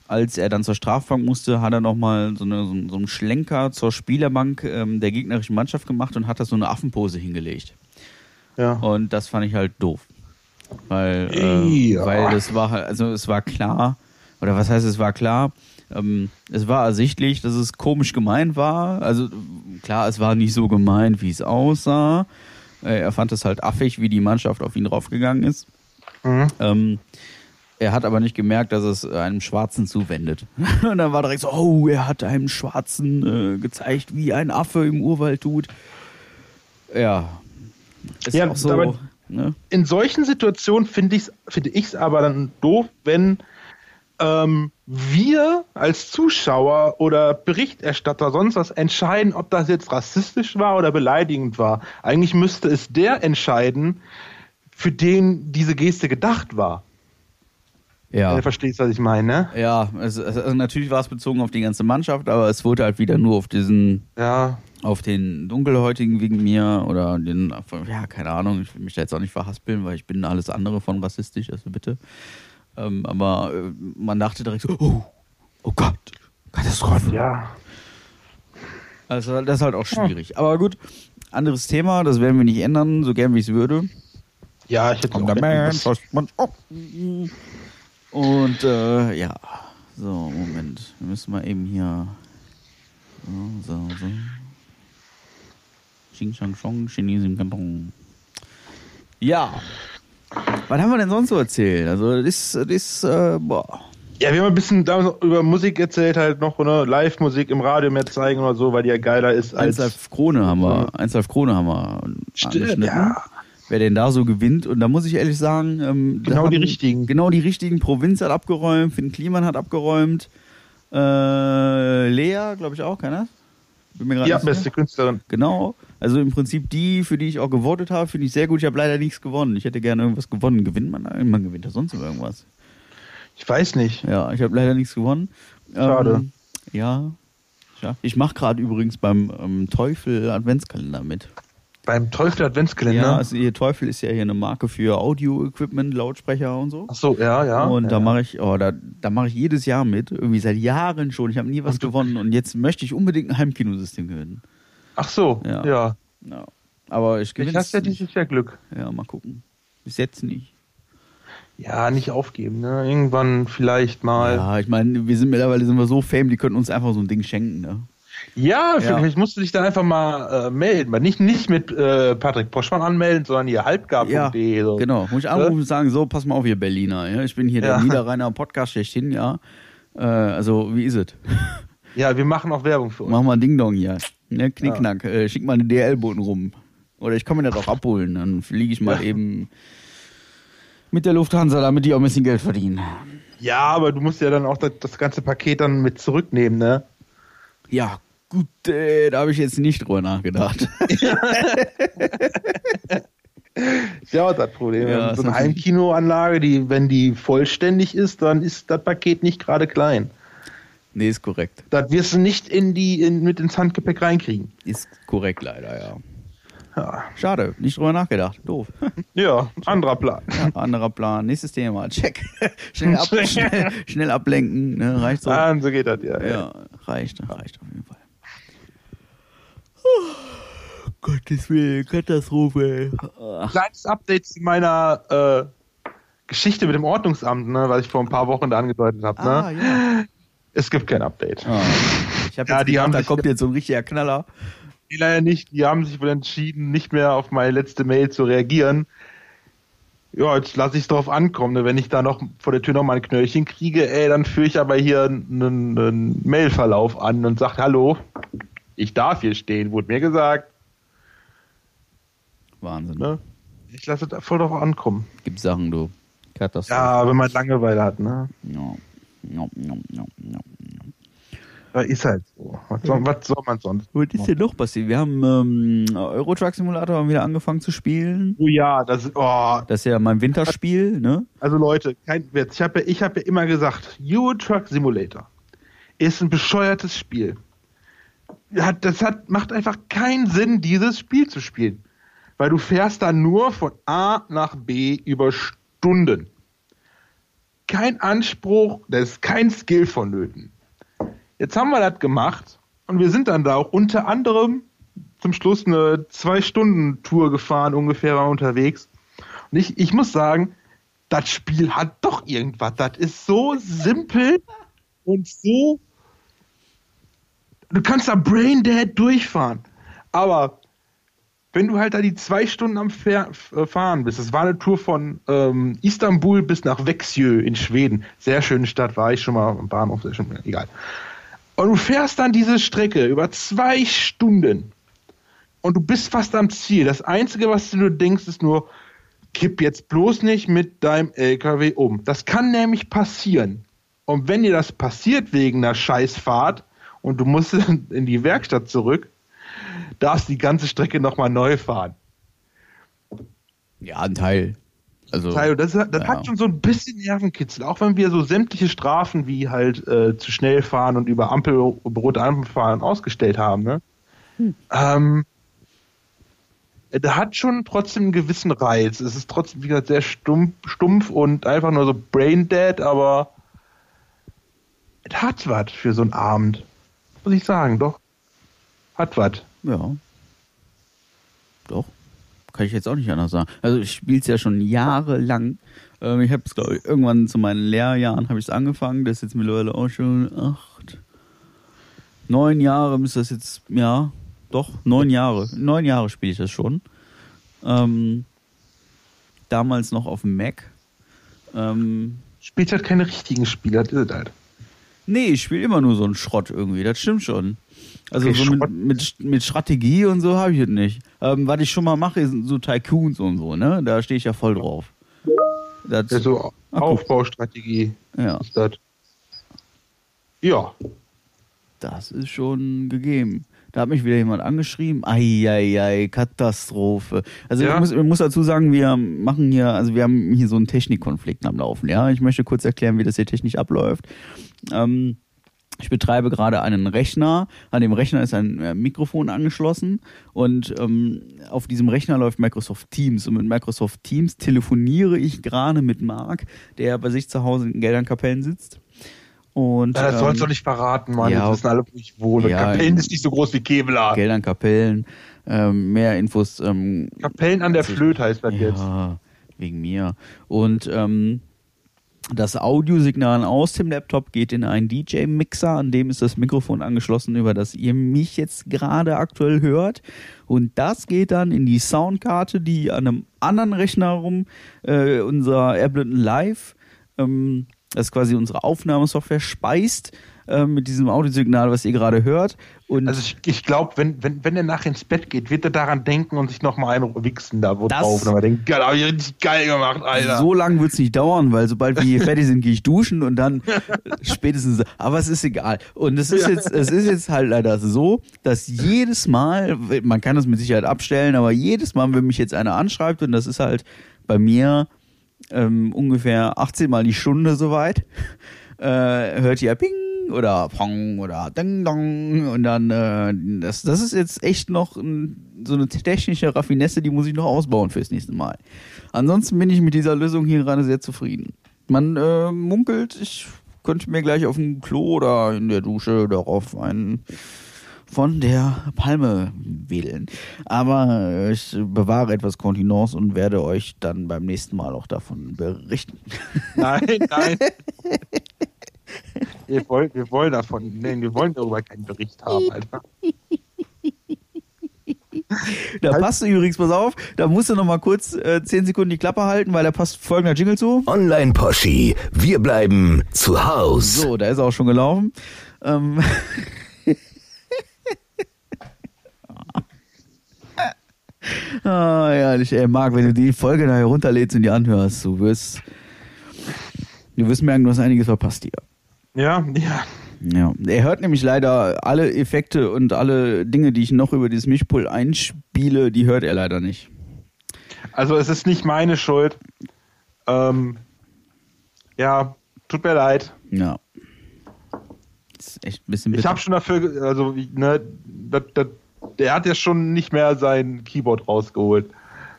als er dann zur Strafbank musste, hat er nochmal so, eine, so, einen- so einen Schlenker zur Spielerbank ähm, der gegnerischen Mannschaft gemacht und hat da so eine Affenpose hingelegt. Ja. Und das fand ich halt doof. Weil, äh, Ja. weil das war halt, also es war klar, oder was heißt es war klar, ähm, es war ersichtlich, dass es komisch gemeint war. Also klar, es war nicht so gemeint, wie es aussah. Äh, er fand es halt affig, wie die Mannschaft auf ihn draufgegangen ist. Mhm. Ähm, er hat aber nicht gemerkt, dass es einem Schwarzen zuwendet. Und dann war direkt so, oh, er hat einem Schwarzen äh, gezeigt, wie ein Affe im Urwald tut. Ja. Ist Ja, auch so, ne? In solchen Situationen finde ich es ich's aber dann doof, wenn ähm, wir als Zuschauer oder Berichterstatter sonst was entscheiden, ob das jetzt rassistisch war oder beleidigend war. Eigentlich müsste es der entscheiden, für den diese Geste gedacht war. Ja. Wenn du verstehst, was ich meine. ne? Ja, es, also natürlich war es bezogen auf die ganze Mannschaft, aber es wurde halt wieder nur auf diesen, Ja, auf den Dunkelhäutigen wegen mir oder den, ja, keine Ahnung, ich will mich da jetzt auch nicht verhaspeln, weil ich bin alles andere von rassistisch, also bitte. Ähm, aber äh, man dachte direkt so, oh, oh Gott, Katastrophe. ja. Also das ist halt auch schwierig. Aber gut, anderes Thema, das werden wir nicht ändern, so gern wie ich es würde. Ja, ich hätte On auch man, up. Und äh, ja, so, Moment. Wir müssen mal eben hier. So, so, so. Xing Shang Shong, Chinese im Kanton. Ja. Was haben wir denn sonst so erzählt? Also, das, das, äh, boah. Ja, wir haben ein bisschen über Musik erzählt, halt noch, ne? Live-Musik im Radio mehr zeigen oder so, weil die ja geiler ist als. 1 Krone haben wir, 1 Krone haben wir Stimmt, ja. Wer denn da so gewinnt. Und da muss ich ehrlich sagen, ähm, Genau die haben- richtigen. Genau die richtigen. Provinz hat abgeräumt, Finn Kliman hat abgeräumt. Äh, Lea, glaube ich auch, kann das? Bin mir grad Ja, nicht sicher. beste Künstlerin. Genau. Also im Prinzip die, für die ich auch gewotet habe, finde ich sehr gut. Ich habe leider nichts gewonnen. Ich hätte gerne irgendwas gewonnen. Gewinnt man? da? Man gewinnt ja sonst irgendwas. Ich weiß nicht. Ja, ich habe leider nichts gewonnen. Schade. Ähm, ja. ja. Ich mache gerade übrigens beim ähm, Teufel Adventskalender mit. Beim Teufel Adventskalender. Ja, also ihr Teufel ist ja hier eine Marke für Audio-Equipment, Lautsprecher und so. Ach so, ja, ja. und ja. da mache ich, oh, da, da mache ich jedes Jahr mit, irgendwie seit Jahren schon. Ich habe nie was Und gewonnen und jetzt möchte ich unbedingt ein Heimkinosystem gewinnen. Ach so, Ja. ja. Ja. Aber ich gewinne Ich hast ja dieses Jahr Glück. Ja, mal gucken. Bis jetzt nicht. Ja, nicht aufgeben, ne? Irgendwann vielleicht mal. Ja, ich meine, wir sind mittlerweile sind wir so fame, die könnten uns einfach so ein Ding schenken, ne? Ja, Ja. vielleicht musst du dich da einfach mal äh, melden. Nicht, nicht mit äh, Patrick Poschmann anmelden, sondern hier halbgar.de. so. genau. Muss ich anrufen und sagen, so, pass mal auf, ihr Berliner. Ja? Ich bin hier der Ja. Niederrheiner Podcast schlechthin, ja. Äh, also, wie ist es? Ja, wir machen auch Werbung für uns. Mach mal Ding Dong hier. Ne, Knickknack. Äh, schick mal eine DL-Boten rum. Oder ich kann mir das auch abholen. Dann fliege ich mal Ja. eben mit der Lufthansa, damit die auch ein bisschen Geld verdienen. Ja, aber du musst ja dann auch das, das ganze Paket dann mit zurücknehmen, ne? Ja, gut, äh, da habe ich jetzt nicht drüber nachgedacht. Ja auch das Problem. Ja, so eine Heimkinoanlage, die, wenn die vollständig ist, dann ist das Paket nicht gerade klein. nee, ist korrekt. Das wirst du nicht in die, in, mit ins Handgepäck reinkriegen. Ist korrekt leider, ja. Ja, Schade, nicht drüber nachgedacht. Doof. ja anderer Plan. Ja, anderer Plan. Nächstes Thema. Check. schnell, ab, schnell, schnell ablenken. Ne? Reicht so. Ah, so geht das ja. Ja, reicht, reicht auf jeden Fall. Oh, Gottes Willen, Katastrophe. Ach, Kleines Update zu meiner äh, Geschichte mit dem Ordnungsamt, ne, was ich vor ein paar Wochen da angedeutet habe. ah, Ne? ja. Es gibt kein Update. Ah. Ich habe Ja, jetzt die gedacht, haben da kommt jetzt so ein richtiger Knaller. Die leider nicht. Die haben sich wohl entschieden, nicht mehr auf meine letzte Mail zu reagieren. Ja, jetzt lasse ich es drauf ankommen. ne. Wenn ich da noch vor der Tür noch mal ein Knöllchen kriege, ey, dann führe ich aber hier einen, einen Mailverlauf an und sage, hallo, ich darf hier stehen, wurde mir gesagt. Wahnsinn. Ne? Ich lasse es voll drauf ankommen. Gibt Sachen, du. Katastrophe. Ja, wenn man Langeweile hat, ne? Ja. Ja, ja, ja, ja. Ja, Ist halt so. Was soll, was soll man sonst? Was ist denn noch passiert? Wir haben ähm, Euro Truck Simulator haben wieder angefangen zu spielen. Oh ja, das ist, oh, Das ist ja mein Winterspiel, ne? Also Leute, kein Witz. Ich habe ja, ich hab ja immer gesagt, Euro Truck Simulator ist ein bescheuertes Spiel. Hat, das hat, macht einfach keinen Sinn, dieses Spiel zu spielen. Weil du fährst dann nur von A nach B über Stunden. Kein Anspruch, da ist kein Skill vonnöten. Jetzt haben wir das gemacht und wir sind dann da auch unter anderem zum Schluss eine Zwei-Stunden-Tour gefahren, ungefähr war unterwegs. Und ich, ich muss sagen, das Spiel hat doch irgendwas. Das ist so simpel und so. Du kannst da Brain Dead durchfahren. Aber wenn du halt da die zwei Stunden am äh, Fahren bist, das war eine Tour von ähm, Istanbul bis nach Växjö in Schweden. Sehr schöne Stadt, war ich schon mal am Bahnhof, sehr schön, egal. Und du fährst dann diese Strecke über zwei Stunden und du bist fast am Ziel. Das Einzige, was du nur denkst, ist nur, kipp jetzt bloß nicht mit deinem LKW um. Das kann nämlich passieren. Und wenn dir das passiert wegen einer Scheißfahrt und du musst in die Werkstatt zurück, darfst die ganze Strecke nochmal neu fahren. Ja, ein Teil. Also, Teil, das, das ja. hat schon so ein bisschen Nervenkitzel, auch wenn wir so sämtliche Strafen wie halt äh, zu schnell fahren und über Ampel, rote Ampel fahren ausgestellt haben. Ne? Ähm, der hat schon trotzdem einen gewissen Reiz. Es ist trotzdem, wie gesagt, sehr stumpf, stumpf und einfach nur so brain dead, aber es hat was für so einen Abend. Muss ich sagen, doch. Hat was. ja. Doch. kann ich jetzt auch nicht anders sagen. Also ich spiele es ja schon jahrelang. Ähm, ich habe es, glaube ich, irgendwann zu meinen Lehrjahren habe ich es angefangen. Das ist jetzt mittlerweile auch schon acht, neun Jahre müsste das jetzt, ja, doch, neun Jahre. Neun Jahre spiele ich das schon. Ähm, damals noch auf dem Mac. Ähm, Spielt halt keine richtigen Spieler, das ist halt. Nee, ich spiele immer nur so einen Schrott irgendwie, das stimmt schon. Also Okay, so mit, mit, mit Strategie und so habe ich es nicht. Ähm, was ich schon mal mache, sind so Tycoons und so, ne? Da stehe ich ja voll drauf. Das, Ja, so Ach. Aufbaustrategie ja, ist das. Ja. das ist schon gegeben. Da hat mich wieder jemand angeschrieben. Eieiei, Katastrophe. Also Ja? ich, muss, ich muss dazu sagen, wir machen hier, also wir haben hier so einen Technikkonflikt am Laufen. Ja, ich möchte kurz erklären, wie das hier technisch abläuft. Ähm, ich betreibe gerade einen Rechner. An dem Rechner ist ein äh, Mikrofon angeschlossen und ähm, auf diesem Rechner läuft Microsoft Teams. Und mit Microsoft Teams telefoniere ich gerade mit Marc, der bei sich zu Hause in Geldernkapellen sitzt. Und, ja das sollst du ähm, nicht verraten, Mann. ja, das wissen alle, wo ich wohne. ja, Kapellen ist nicht so groß wie Kevlar. Geldern, Kapellen, ähm, mehr Infos. Ähm, Kapellen an der Flöte heißt das jetzt. ja, wegen mir. Und ähm, das Audiosignal aus dem Laptop geht in einen DJ-Mixer, an dem ist das Mikrofon angeschlossen, über das ihr mich jetzt gerade aktuell hört. Und das geht dann in die Soundkarte, die an einem anderen Rechner rum, äh, unser Ableton Live, ähm, das ist quasi unsere Aufnahmesoftware, speist äh, mit diesem Audiosignal, was ihr gerade hört. Und Also ich, ich glaube, wenn, wenn, wenn er nachher ins Bett geht, wird er daran denken und sich nochmal einen wichsen da wo Das- drauf. Und denkt, geil, hab ich richtig geil gemacht, Alter. So lange wird es nicht dauern, weil sobald wir hier fertig sind, gehe ich duschen und dann spätestens. Aber es ist egal. Und es ist jetzt, es ist jetzt halt leider so, dass jedes Mal, man kann das mit Sicherheit abstellen, aber jedes Mal, wenn mich jetzt einer anschreibt, und das ist halt bei mir ähm, ungefähr 18 Mal die Stunde soweit, äh, hört ihr Ping oder Pong oder Ding Dong und dann äh, das, das ist jetzt echt noch ein, so eine technische Raffinesse, die muss ich noch ausbauen fürs nächste Mal. Ansonsten bin ich mit dieser Lösung hier gerade sehr zufrieden. Man äh, munkelt, ich könnte mir gleich auf dem Klo oder in der Dusche darauf einen von der Palme wählen. Aber ich bewahre etwas Kontinence und werde euch dann beim nächsten Mal auch davon berichten. Nein, nein. wir, wollen, wir wollen davon, nein, wir wollen darüber keinen Bericht haben, Alter. Da Halt. passt du übrigens, pass auf, da musst du noch mal kurz äh, 10 Sekunden die Klappe halten, weil da passt folgender Jingle zu. Online Poschi. Wir bleiben zu Haus. So, da ist er auch schon gelaufen. Ähm. ah, ehrlich, ey, Marc, wenn du die Folge nachher runterlädst und die anhörst, du wirst, du wirst merken, du hast einiges verpasst hier. Ja, ja. Ja, er hört nämlich leider alle Effekte und alle Dinge, die ich noch über dieses Mischpult einspiele, die hört er leider nicht. Also es ist nicht meine Schuld. Ähm, ja, tut mir leid. Ja. Ist echt ein bisschen Ich bitter. habe schon dafür, also ne, das, das, der hat ja schon nicht mehr sein Keyboard rausgeholt.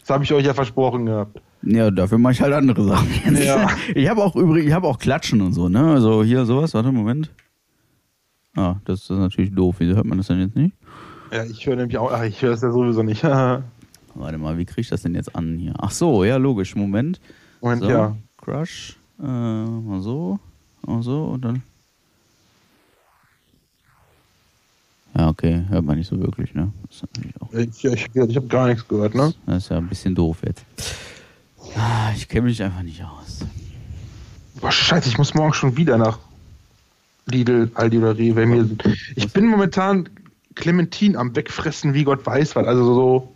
Das habe ich euch ja versprochen gehabt. Ja, dafür mache ich halt andere Sachen. Ja. Ich habe auch übrigens, ich habe auch Klatschen und so, ne? Also hier sowas, warte, Moment. Ah, das ist natürlich doof. Wieso hört man das denn jetzt nicht? Ja, ich höre nämlich auch, ach, ich höre es ja sowieso nicht. Moment, Warte mal, wie kriege ich das denn jetzt an hier? Ach so, ja, logisch. Moment. so, ja. Crush. Äh, mal so. Mal so und dann. Ja, okay, hört man nicht so wirklich, ne? Ich, ich, ich habe gar nichts gehört, ne? Das ist ja ein bisschen doof jetzt. Ah, ich kenne mich einfach nicht aus. Boah, scheiße, ich muss morgen schon wieder nach Lidl, Aldi oder Rewe. Mir, ich bin momentan Clementin am Wegfressen, wie Gott weiß, weil also so,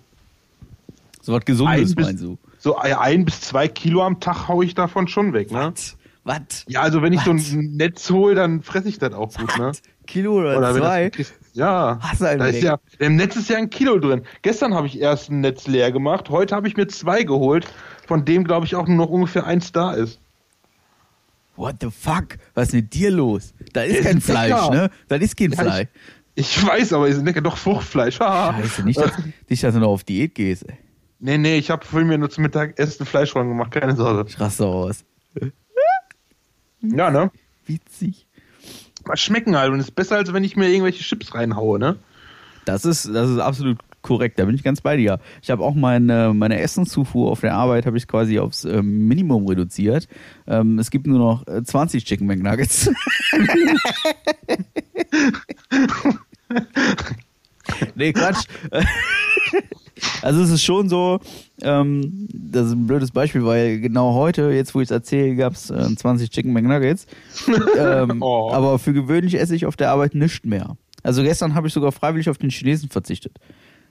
So was Gesundes, bis- meinst du? so ein bis zwei Kilo am Tag hau ich davon schon weg, ne? Was? Ja, also wenn ich so Was? ein Netz hole, dann fresse ich das auch gut, ne? Kilo oder, wenn zwei? das- ja, Hast du einen da ist weg? ja, im Netz ist ja ein Kilo drin. Gestern habe ich erst ein Netz leer gemacht, heute habe ich mir zwei geholt, von dem glaube ich auch nur noch ungefähr eins da ist. What the fuck? Was ist mit dir los? Da ist Der kein ist Fleisch, lecker. ne? Da ist kein Ja, Fleisch. Ich weiß, aber ist lecker doch Fruchtfleisch. Scheiße, nicht, dass, nicht, dass du noch auf Diät gehst, ey. Nee, nee, ich habe vorhin mir nur zum Mittagessen Fleischrollen gemacht, keine Sorge. Ich raste aus. Ja, ne? Witzig. Schmecken halt und ist besser, als wenn ich mir irgendwelche Chips reinhaue, ne? Das ist, das ist absolut korrekt, da bin ich ganz bei dir. Ich habe auch meine, meine Essenszufuhr auf der Arbeit habe ich quasi aufs ähm, Minimum reduziert. Ähm, es gibt nur noch äh, 20 Chicken McNuggets. nee, Quatsch. Also es ist schon so, ähm, das ist ein blödes Beispiel, weil genau heute, jetzt wo ich es erzähle, gab es äh, 20 Chicken McNuggets. ähm, Oh. Aber für gewöhnlich esse ich auf der Arbeit nichts mehr. Also gestern habe ich sogar freiwillig auf den Chinesen verzichtet.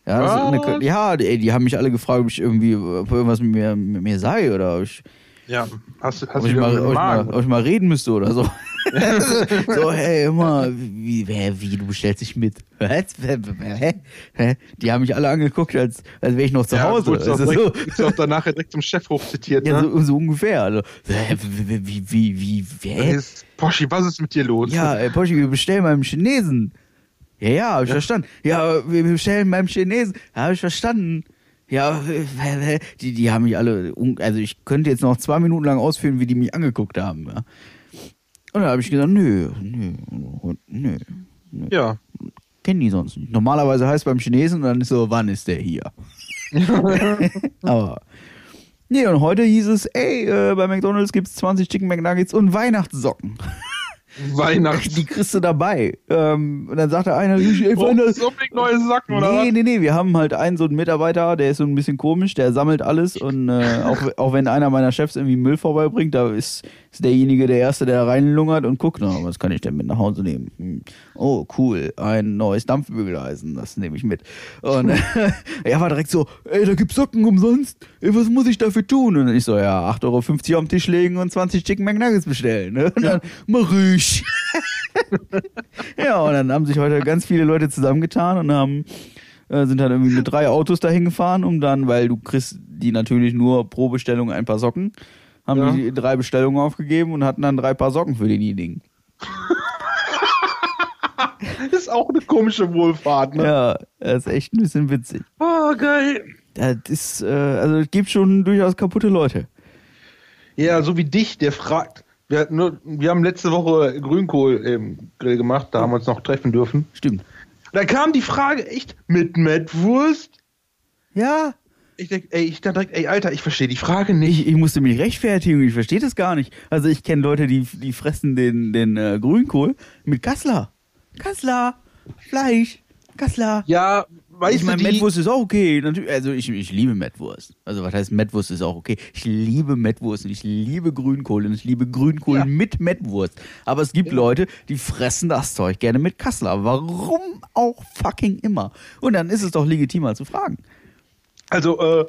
Ja, eine, ja ey, die haben mich alle gefragt, ob ich irgendwie ob irgendwas mit mir, mit mir sei oder ob ich, Ja, hast, du- hast ob du ich, mal, ob, ich mal, ob ich mal reden müsste oder so. so, hey, immer, wie, wie, du bestellst dich mit. Was? Hä? Hä? Die haben mich alle angeguckt, als, als wäre ich noch zu Ja, Hause. auch Also so, auch danach direkt zum Chef hochzitiert. ja, ne? so, so ungefähr. Also, hä, wie, wie, wie, wie, wer? Ist- Poschi, was ist mit dir los? Ja, äh, Poschi, wir bestellen beim Chinesen. Ja, ja, hab ich verstanden. Ja, wir bestellen beim Chinesen. Ja, hab ich verstanden. Ja, die, die haben mich alle, also ich könnte jetzt noch zwei Minuten lang ausführen, wie die mich angeguckt haben. Ja. Und da habe ich gesagt, nö, nö, nö, Ja. kennen die sonst nicht. Normalerweise heißt beim Chinesen, dann ist so, wann ist der hier? Aber, nee, und heute hieß es, ey, äh, bei McDonalds gibt's 20 Chicken McNuggets und Weihnachtssocken. Weihnachts. Die kriegst du dabei. Ähm, und dann sagt der eine, ich, ey, Weihnachts- so big neue Socken, oder Nee, was? nee, nee, wir haben halt einen so einen Mitarbeiter, der ist so ein bisschen komisch, der sammelt alles und äh, auch, auch wenn einer meiner Chefs irgendwie Müll vorbeibringt, da ist, ist derjenige der Erste, der reinlungert und guckt, na, was kann ich denn mit nach Hause nehmen? Hm. Oh, cool, ein neues Dampfbügeleisen, das nehme ich mit. Und äh, er war direkt so, ey, da gibt's Socken umsonst, ey, was muss ich dafür tun? Und ich so, ja, 8,50 Euro auf den Tisch legen und 20 Chicken McNuggets bestellen. Ne? Und dann, mach ich. Ja, und dann haben sich heute ganz viele Leute zusammengetan und haben äh, sind dann irgendwie mit drei Autos dahin gefahren, um dann, weil du kriegst die natürlich nur pro Bestellung ein paar Socken, haben Ja. die drei Bestellungen aufgegeben und hatten dann drei Paar Socken für denjenigen. Das ist auch eine komische Wohlfahrt, ne? Ja, das ist echt ein bisschen witzig. Oh, geil. Das ist, äh, also es gibt schon durchaus kaputte Leute. Ja, so wie dich, der fragt. Wir, nur, wir haben letzte Woche Grünkohl im Grill gemacht, da haben wir uns noch treffen dürfen. Stimmt. Da kam die Frage echt mit Mettwurst. Ja, Ich denk, ey, ich dachte direkt, ey, Alter, ich verstehe die Frage nicht. ich, ich musste mich rechtfertigen, ich verstehe das gar nicht. Also ich kenne Leute, die, die fressen den, den äh, Grünkohl mit Kassler. Kassler, Fleisch, Kassler. Ja, weißt ich meine, Mettwurst ist auch okay. Also ich, ich liebe Mettwurst. Also was heißt Mettwurst ist auch okay. Ich liebe Mettwurst und ich liebe Grünkohl und ich liebe Grünkohl Ja. mit Mettwurst. Aber es gibt Leute, die fressen das Zeug gerne mit Kassler. Warum auch fucking immer? Und dann ist es doch legitim mal zu fragen. also, äh,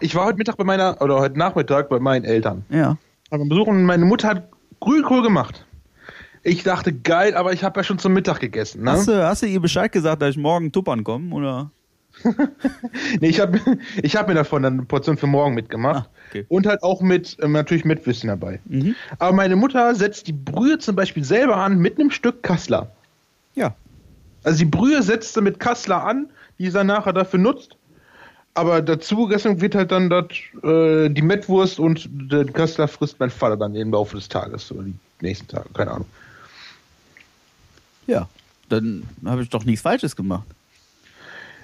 ich war heute Mittag bei meiner, oder heute Nachmittag bei meinen Eltern. Ja. Aber besuchen und meine Mutter hat Grünkohl gemacht. Ich dachte, geil, aber ich habe ja schon zum Mittag gegessen. Ne? Hast, du, hast du ihr Bescheid gesagt, dass ich morgen tuppern komme? Oder? Nee, ich habe ich hab mir davon dann eine Portion für morgen mitgemacht. Ah, okay. Und halt auch mit, ähm, natürlich mit Würstchen dabei. Mhm. Aber meine Mutter setzt die Brühe zum Beispiel selber an mit einem Stück Kassler. Ja. Also die Brühe setzt sie mit Kassler an, die sie dann nachher dafür nutzt. Aber dazu gegessen wird halt dann dat, äh, die Mettwurst und den Kassler frisst mein Vater dann im Laufe des Tages oder die nächsten Tage, keine Ahnung. Ja. Dann habe ich doch nichts Falsches gemacht.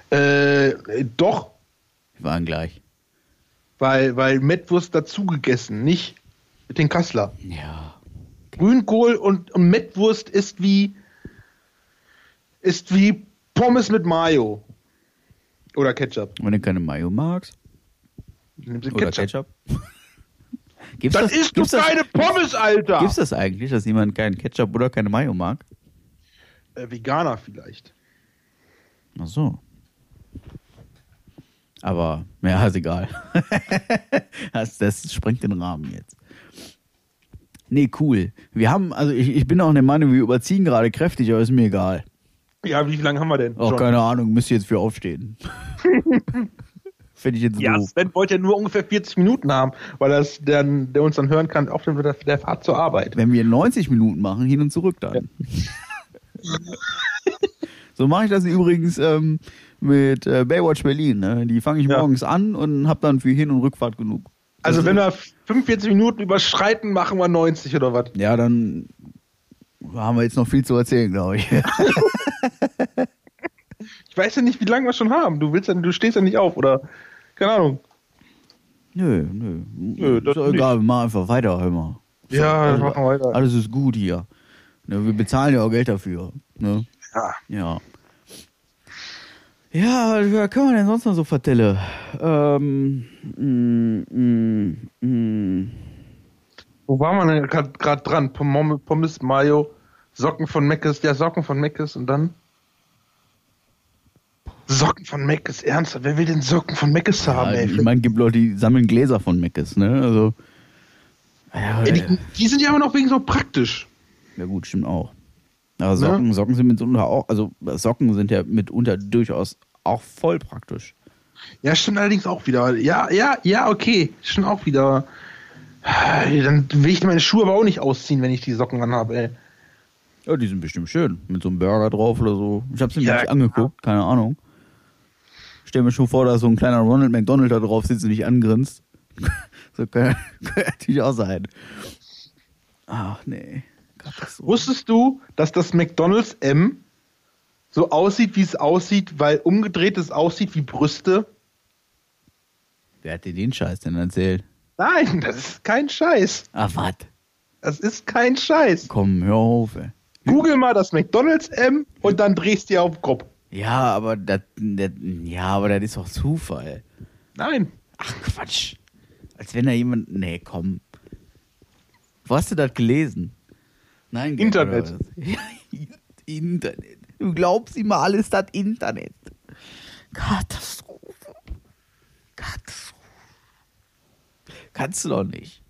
Äh, doch, Wir waren gleich. weil, weil Mettwurst dazu gegessen, nicht mit den Kassler. Ja. Grünkohl und, und Mettwurst ist wie ist wie Pommes mit Mayo. Oder Ketchup. Wenn du keine Mayo magst. Nimm sie Oder Ketchup. Ketchup. Gibt's Das, ist doch das, keine Pommes, Alter! Gibt's das eigentlich, dass jemand keinen Ketchup oder keine Mayo mag? Äh, Veganer vielleicht. Ach so. Aber, ja, ist egal. das, das sprengt den Rahmen jetzt. Nee, cool. Wir haben, also ich, ich bin auch der Meinung, wir überziehen gerade kräftig, aber ist mir egal. Ja, wie lange haben wir denn? Schon? keine Ahnung, müsst ihr jetzt für aufstehen. Finde ich jetzt Ja, doof. Sven wollte ja nur ungefähr 40 Minuten haben, weil das dann, der uns dann hören kann, auf der, der Fahrt zur Arbeit. Wenn wir 90 Minuten machen, hin und zurück dann. so mache ich das übrigens ähm, mit äh, Baywatch Berlin. Ne? Die fange ich Ja. morgens an und habe dann für Hin- und Rückfahrt genug. Also Das- wenn wir 45 Minuten überschreiten, machen wir 90 oder was? Ja, dann haben wir jetzt noch viel zu erzählen, glaube ich. Ich weiß ja nicht, wie lange wir schon haben. Du willst ja, du stehst ja nicht auf, oder? Keine Ahnung. Nö, nö. Nö, das ist doch egal, wir machen einfach weiter, hör mal. Ja, alles, machen wir weiter. Alles ist gut hier. Ne, wir bezahlen ja auch Geld dafür. Ne? Ja. Ja. Ja, was können wir denn sonst noch so vertellen? Ähm, mm, mm, mm. Wo waren wir denn gerade dran? Pommes, Mayo, Socken von Meckes, ja, Socken von Meckes und dann? Socken von Meckes, ernsthaft? Wer will denn Socken von Meckes haben, Ja, ey? ich meine, gibt Leute, die sammeln Gläser von Meckes, ne? Also. Ja, Ey, die, die sind ja aber noch wegen so praktisch. Ja gut, stimmt auch. Aber Socken, Socken sind mitunter auch, also Socken sind ja mitunter durchaus auch voll praktisch. Ja, stimmt allerdings auch wieder. Ja, ja, ja, okay. Stimmt auch wieder. Dann will ich meine Schuhe aber auch nicht ausziehen, wenn ich die Socken anhabe, ey. Ja, die sind bestimmt schön. Mit so einem Burger drauf oder so. Ich hab's mir Ja, nicht angeguckt, keine Ahnung. Stell mir schon vor, da ist so ein kleiner Ronald McDonald da drauf sitzt und nicht angrinst. so kann, kann natürlich auch sein. Ach nee. Wusstest du, dass das McDonalds M so aussieht, wie es aussieht, weil umgedreht es aussieht wie Brüste? Wer hat dir den Scheiß denn erzählt? Nein, das ist kein Scheiß. Ach, was? Das ist kein Scheiß. Komm, hör auf, ey. Google mal das McDonalds M und dann drehst du dir auf den Kopf. Ja, aber das, das, ja, aber das ist doch Zufall. Nein. Ach, Quatsch. Als wenn da jemand, nee, komm. Wo hast du das gelesen? Nein, Internet. Internet. Du glaubst immer alles das Internet. Katastrophe. Katastrophe. Kannst du doch nicht.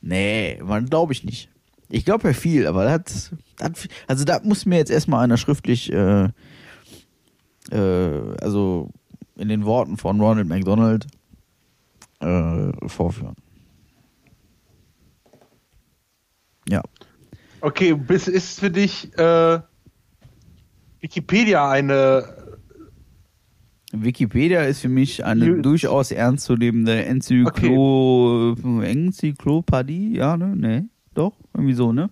Nee, man glaube ich nicht. Ich glaube ja viel, aber das, das also da muss mir jetzt erstmal einer schriftlich äh, äh, also in den Worten von Ronald McDonald äh, vorführen. Ja. Okay, bis ist für dich äh, Wikipedia eine. Wikipedia ist für mich eine Jü- durchaus ernstzunehmende Enzyklo Enzyklopädie, ja, ne? Nee, doch, irgendwie so, ne?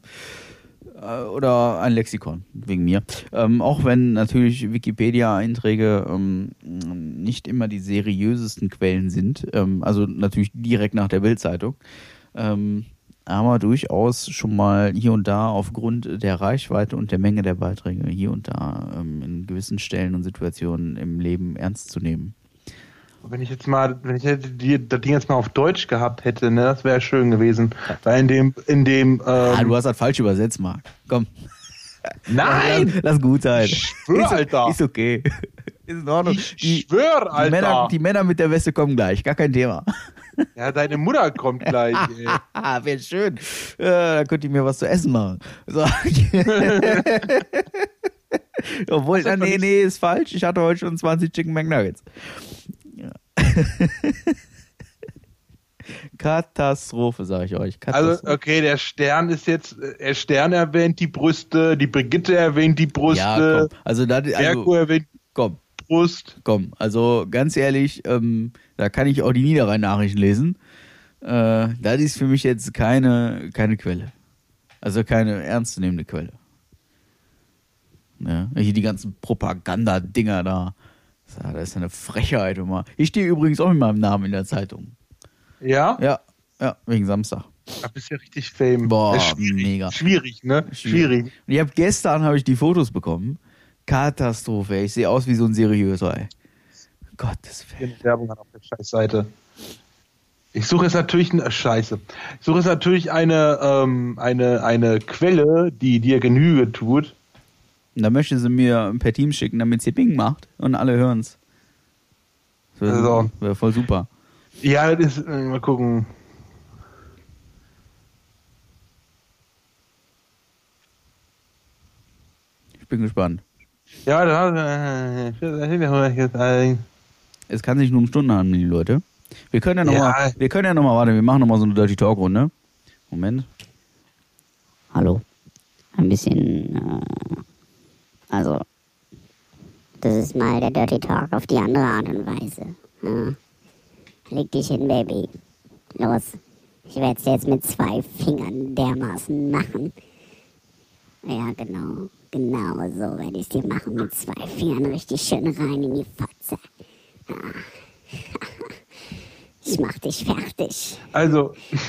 Äh, Oder ein Lexikon, wegen mir. Ähm, auch wenn natürlich Wikipedia-Einträge ähm, nicht immer die seriösesten Quellen sind, ähm, also natürlich direkt nach der Bildzeitung, ähm, aber durchaus schon mal hier und da aufgrund der Reichweite und der Menge der Beiträge hier und da ähm, in gewissen Stellen und Situationen im Leben ernst zu nehmen. Wenn ich jetzt mal, wenn ich hätte die, das Ding jetzt mal auf Deutsch gehabt hätte, ne, das wäre schön gewesen. Weil in dem, in dem, Ah, ähm, du hast das falsch übersetzt, Marc. Komm. nein! Lass, lass gut sein. Ich schwör, ist, Alter. Ist okay. Ist in Ordnung. Ich die, schwör, die, Alter! Männer, die Männer mit der Weste kommen gleich. Gar kein Thema. Ja, deine Mutter kommt gleich. Ah, wäre schön. Äh, da könnt ihr mir was zu essen machen. So. Obwohl, man nee, nee, ist falsch. Ich hatte heute schon 20 Chicken McNuggets. Ja. Katastrophe, sage ich euch. Also, okay, der Stern ist jetzt, äh, der Stern erwähnt die Brüste, die Brigitte erwähnt die ja, Brüste, komm. Also, da, also, erwähnt komm. Brust. Komm, also ganz ehrlich, ähm, da kann ich auch die Niederrhein-Nachrichten lesen. Äh, das ist für mich jetzt keine, keine Quelle. Also keine ernstzunehmende Quelle. Ja, hier die ganzen Propagandadinger da. Das ist eine Frechheit immer. Ich stehe übrigens auch mit meinem Namen in der Zeitung. Ja? Ja, ja, wegen Samstag. Da bist du ja richtig fame. Boah, schwierig, mega. Schwierig, ne? Schwierig. Und ich habe gestern habe ich die Fotos bekommen. Katastrophe. Ich sehe aus wie so ein seriöser. Ey. Gottes Willen. Werbung auf der Scheißseite. Ich suche jetzt natürlich eine Scheiße. Ich suche jetzt natürlich eine, ähm, eine, eine Quelle, die dir Genüge tut. Und da möchte sie mir per Team schicken, damit sie Bing macht und alle hören's. Das wäre Also. wär voll super. Ja, das ist, äh, mal gucken. Ich bin gespannt. Ja, da äh, Es kann sich nur um Stunden handeln, die Leute. Wir können ja nochmal, Ja. wir können ja nochmal, warte, wir machen nochmal so eine Dirty Talk Runde. Moment. Hallo. Ein bisschen, äh, also, das ist mal der Dirty Talk auf die andere Art und Weise. Ja. Leg dich hin, Baby. Los. Ich werde es jetzt mit zwei Fingern dermaßen machen. Ja, genau. Genau so werde ich dir machen mit zwei Fingern richtig schön rein in die Fotze. Ich mach dich fertig. Also,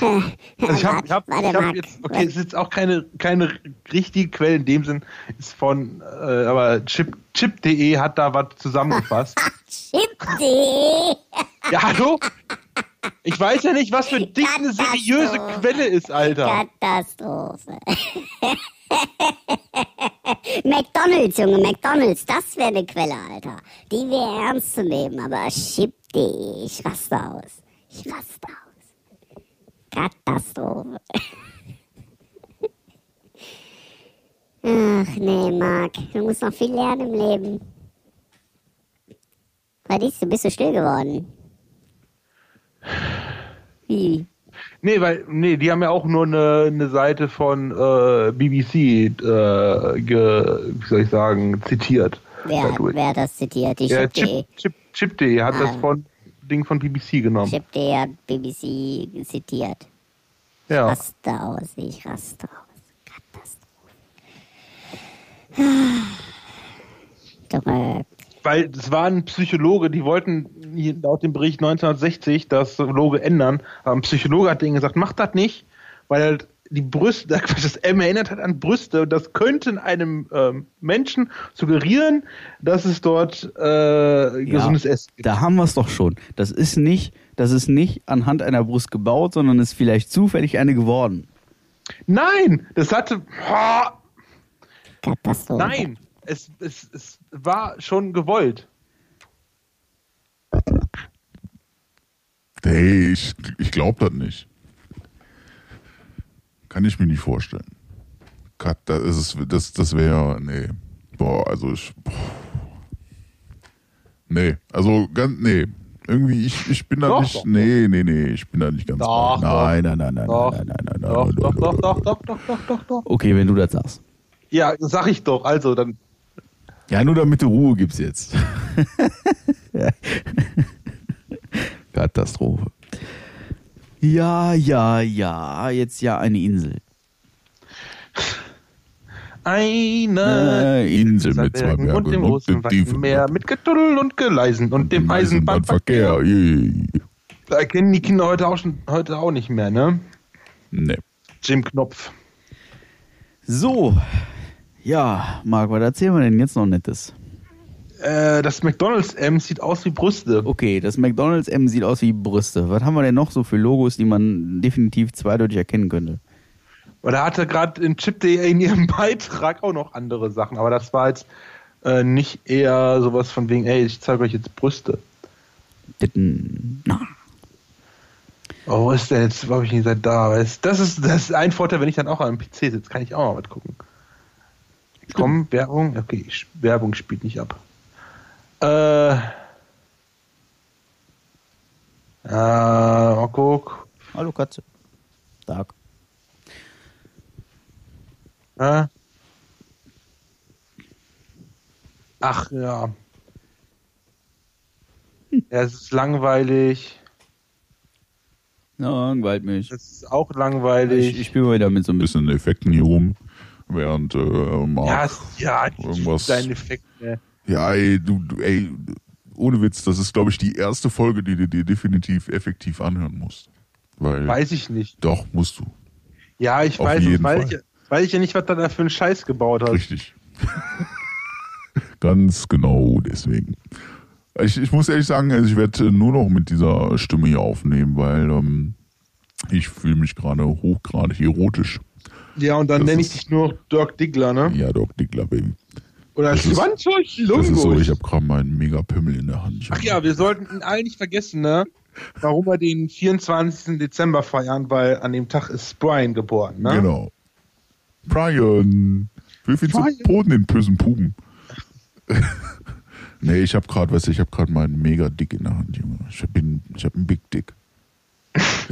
also ich habe ich hab, hab jetzt, okay, es ist jetzt auch keine, keine richtige Quelle in dem Sinn, ist von, äh, aber Chip- Chip.de hat da was zusammengefasst. Chipti! ja, hallo? Ich weiß ja nicht, was für dich eine seriöse. Quelle ist, Alter. Katastrophe. McDonalds, Junge, McDonalds, das wäre eine Quelle, Alter. Die wäre ernst zu nehmen, aber Chipti, ich raste aus. Ich raste aus. Katastrophe. Ach nee, Marc, du musst noch viel lernen im Leben. Was ist, du bist so still geworden. Wie? Nee, weil, nee, die haben ja auch nur eine, eine Seite von äh, BBC, äh, ge, wie soll ich sagen, zitiert. Wer, Dadurch. wer hat das zitiert? Die Ja, Chip.de. Chip, Chip, hat Ah. das von Ding von BBC genommen. Chip.de hat BBC zitiert. Ja. Raste aus, ich raste aus. Katastrophe. Junge, Weil es war ein Psychologe, die wollten laut dem Bericht 1960 das Logo ändern, aber ein Psychologe hat denen gesagt, macht das nicht, weil halt die Brüste, das M erinnert hat an Brüste und das könnte einem ähm, Menschen suggerieren, dass es dort äh, gesundes Essen gibt. Da haben wir es doch schon. Das ist nicht, das ist nicht anhand einer Brust gebaut, sondern ist vielleicht zufällig eine geworden. Nein, das hatte, ha, Katastrophe. nein, es, es, es war schon gewollt. Hey, ich, ich glaube das nicht. Kann ich mir nicht vorstellen. Das, ist, das, das wäre, nee. Boah, also ich, boah. Nee, also ganz, nee. Irgendwie, ich, ich bin da Doch, nicht, doch, nee, nee, nee, ich bin da nicht ganz Doch. Nein, nein, nein, nein, Doch, nein, nein, nein, nein, Doch, nein, doch, nein, doch, nein, doch, doch, doch, doch, doch, doch. Okay, wenn du das sagst. Ja, sag ich doch. Also, dann Ja, nur damit du Ruhe gibst jetzt. Katastrophe. Ja, ja, ja, jetzt ja eine Insel. eine Äh, Insel mit zwei Bergen und dem großen Meer mit Getuddel und Geleisen und dem Eisenbahnverkehr. Da kennen die Kinder heute auch schon heute auch nicht mehr, ne? Nee. Jim Knopf. So, ja, Marc, was erzählen wir denn jetzt noch Nettes? Äh, das McDonalds M sieht aus wie Brüste. Okay, das McDonalds M sieht aus wie Brüste. Was haben wir denn noch so für Logos, die man definitiv zweideutig erkennen könnte? Weil er hatte gerade in Chip.de in ihrem Beitrag auch noch andere Sachen, aber das war jetzt äh, nicht eher sowas von wegen, ey, ich zeige euch jetzt Brüste. Ditten- Na, Oh, wo ist denn jetzt, hab ich nicht seit da? Das ist, das ist ein Vorteil, wenn ich dann auch am PC sitze, kann ich auch mal was gucken. Komm, Werbung, okay, Werbung spielt nicht ab. Äh, äh, mal guck. Hallo Katze. Tag. Äh. Ach ja. Ja, es ist langweilig. Ja, langweilt mich. Es ist auch langweilig. Ich, ich spiele mal wieder mit so ein. Bisschen Effekten hier rum. Während äh, Marc ja, ja, irgendwas- Effekt. Ne. Ja, ey, du, du, ey, ohne Witz, das ist, glaube ich, die erste Folge, die du dir definitiv effektiv anhören musst. Weil, Weiß ich nicht. doch, musst du. Ja, ich Auf weiß es, jeden weil Fall. ich, weil ich ja nicht, was da für einen Scheiß gebaut hat. Richtig. Ganz genau deswegen. Ich, ich muss ehrlich sagen, also ich werde nur noch mit dieser Stimme hier aufnehmen, weil ähm, ich fühle mich gerade hochgradig erotisch. Ja, und dann Das nenne ich dich nur Dirk Diggler, ne? Ja, Doc Dickler, Baby. Oder Schwanzurch Das ist so, ich habe gerade meinen Mega-Pimmel in der Hand. Ach ja, wir sollten ihn allen nicht vergessen, ne? Warum wir den 24. Dezember feiern, weil an dem Tag ist Brian geboren, ne? Genau. Brian. Wie viel zu. Boden den bösen Puben? nee, ich habe gerade, weißt du, ich habe gerade meinen mega Dick in der Hand, Junge. Ich habe ich hab einen Big Dick.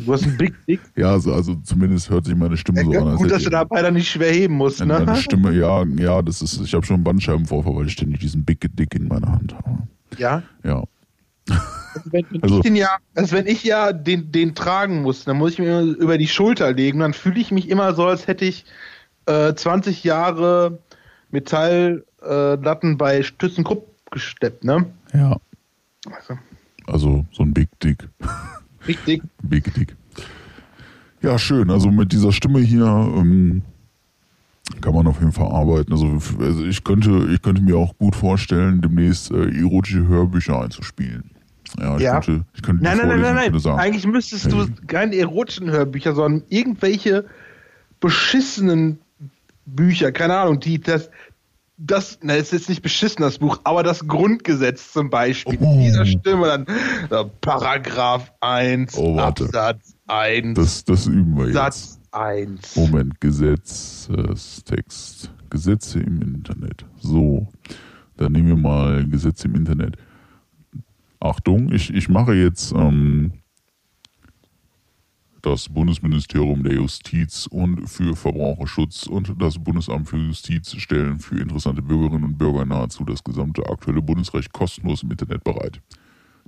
Du hast einen Big Dick. Ja, also, also zumindest hört sich meine Stimme so an. als Gut, dass du dabei dann nicht schwer heben musst, Meine ne? Stimme, ja, ja, das ist, ich habe schon einen Bandscheibenvorfall, weil ich ständig diesen Big Dick in meiner Hand habe. Ja. Ja. Also wenn, wenn Also- ich den ja, also wenn ich ja den, den tragen muss, dann muss ich mir über die Schulter legen, dann fühle ich mich immer so, als hätte ich äh, 20 Jahre Metalllatten bei ThyssenKrupp gesteppt, ne? Ja. Also, Also so ein Big Dick. Richtig. Big Dick. Ja, schön. Also mit dieser Stimme hier ähm, kann man auf jeden Fall arbeiten. Also, also ich könnte, ich könnte mir auch gut vorstellen, demnächst äh, erotische Hörbücher einzuspielen. Ja, ich Ja. könnte, ich könnte Nein, nein, nein, nein, nein. Eigentlich müsstest du keine erotischen Hörbücher, sondern irgendwelche beschissenen Bücher, keine Ahnung, die das, das, na, ist jetzt nicht beschissen, das Buch, aber das Grundgesetz zum Beispiel. Oh. In dieser Stimme dann äh, Paragraph 1, Oh, warte. Absatz 1, das, das üben wir jetzt. Satz 1. Moment, Gesetzestext. Gesetze im Internet. So, dann nehmen wir mal Gesetze im Internet. Achtung, ich, ich mache jetzt ähm, das Bundesministerium der Justiz und für Verbraucherschutz und das Bundesamt für Justiz stellen für interessante Bürgerinnen und Bürger nahezu das gesamte aktuelle Bundesrecht kostenlos im Internet bereit.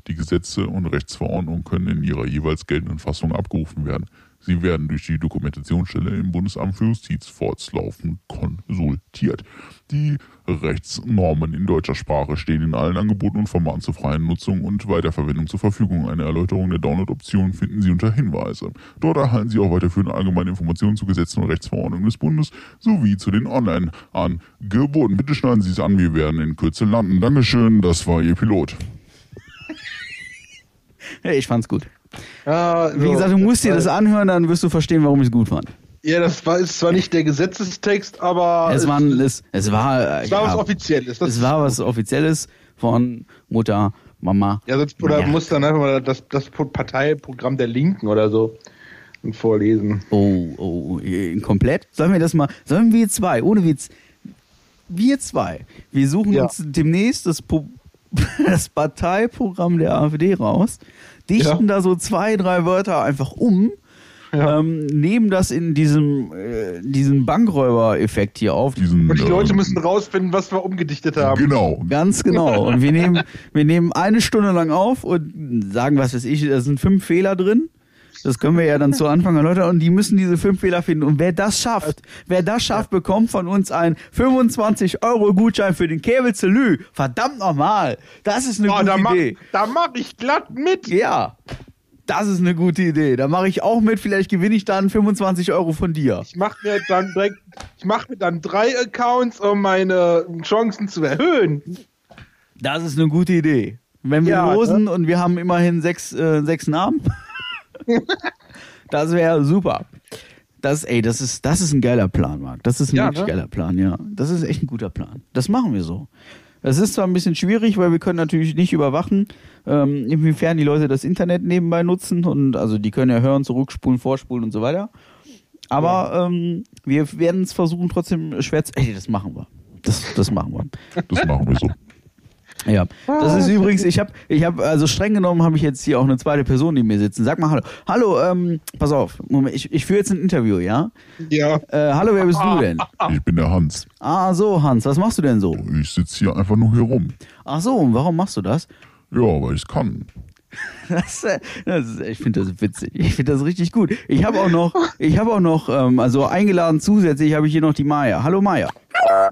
Die Gesetze und Rechtsverordnungen können in ihrer jeweils geltenden Fassung abgerufen werden. Sie werden durch die Dokumentationsstelle im Bundesamt für Justiz fortlaufend konsultiert. Die Rechtsnormen in deutscher Sprache stehen in allen Angeboten und Formaten zur freien Nutzung und Weiterverwendung zur Verfügung. Eine Erläuterung der Download-Option finden Sie unter Hinweise. Dort erhalten Sie auch weiterführende allgemeine Informationen zu Gesetzen und Rechtsverordnungen des Bundes sowie zu den Online-Angeboten. Bitte schneiden Sie es an, wir werden in Kürze landen. Dankeschön, das war Ihr Pilot. Ich fand's gut. Ja, Wie so, gesagt, du musst dir das anhören, dann wirst du verstehen, warum ich es gut fand. Ja, das war, ist zwar nicht der Gesetzestext, aber Es war, ein- es, es war, es war ja, was Offizielles. Das es war was Offizielles von Mutter, Mama. Ja, sonst, oder Ja. muss dann einfach mal das, das Parteiprogramm der Linken oder so vorlesen. Oh, oh, äh, komplett? Sollen wir das mal, sollen wir zwei, ohne Witz, wir zwei, wir suchen Ja. uns demnächst das, Po- das Parteiprogramm der AfD raus, dichten da so zwei, drei Wörter einfach um, Ja. ähm, nehmen das in diesem, äh, diesen Bankräuber-Effekt hier auf. Diesen, Und die Leute ähm, müssen rausfinden, was wir umgedichtet haben. Genau. Ganz genau. Und wir nehmen, wir nehmen eine Stunde lang auf und sagen, was weiß ich, da sind fünf Fehler drin. Das können wir ja dann zu Anfang erläutern und die müssen diese fünf Fehler finden. Und wer das schafft, wer das schafft, bekommt von uns einen 25 Euro Gutschein für den Käbel Zelü. Verdammt nochmal. Das ist eine Oh, gute da mach, Idee. da mach ich glatt mit. Ja. Das ist eine gute Idee. Da mache ich auch mit. Vielleicht gewinne ich dann 25 Euro von dir. Ich mach mir dann direkt, ich mach mir dann drei Accounts, um meine Chancen zu erhöhen. Das ist eine gute Idee. Wenn wir Ja, ne? losen und wir haben immerhin sechs, äh, sechs Namen, das wäre super. Das, ey, das ist, das ist ein geiler Plan, Marc. Das ist ein Ja, wirklich ne? geiler Plan, ja. Das ist echt ein guter Plan. Das machen wir so. Es ist zwar ein bisschen schwierig, weil wir können natürlich nicht überwachen, ähm, inwiefern die Leute das Internet nebenbei nutzen und also die können ja hören, zurückspulen, vorspulen und so weiter. Aber ähm, wir werden es versuchen, trotzdem schwer zu. Ey, das machen wir. Das, das machen wir. Das machen wir so. Ja, das ist übrigens, ich habe, ich habe, also streng genommen habe ich jetzt hier auch eine zweite Person neben mir sitzen. Sag mal Hallo. Hallo, ähm, pass auf, Moment, ich, ich führe jetzt ein Interview, ja? Ja. Äh, hallo, wer bist du denn? Ich bin der Hans. Ah, so, Hans, was machst du denn so? Ich sitze hier einfach nur hier rum. Ach so, und warum machst du das? Ja, weil ich kann. Das, äh, das ist, ich finde das witzig. Ich finde das richtig gut. Ich habe auch noch, ich habe auch noch, ähm, also eingeladen zusätzlich habe ich hier noch die Maya. Hallo Maya.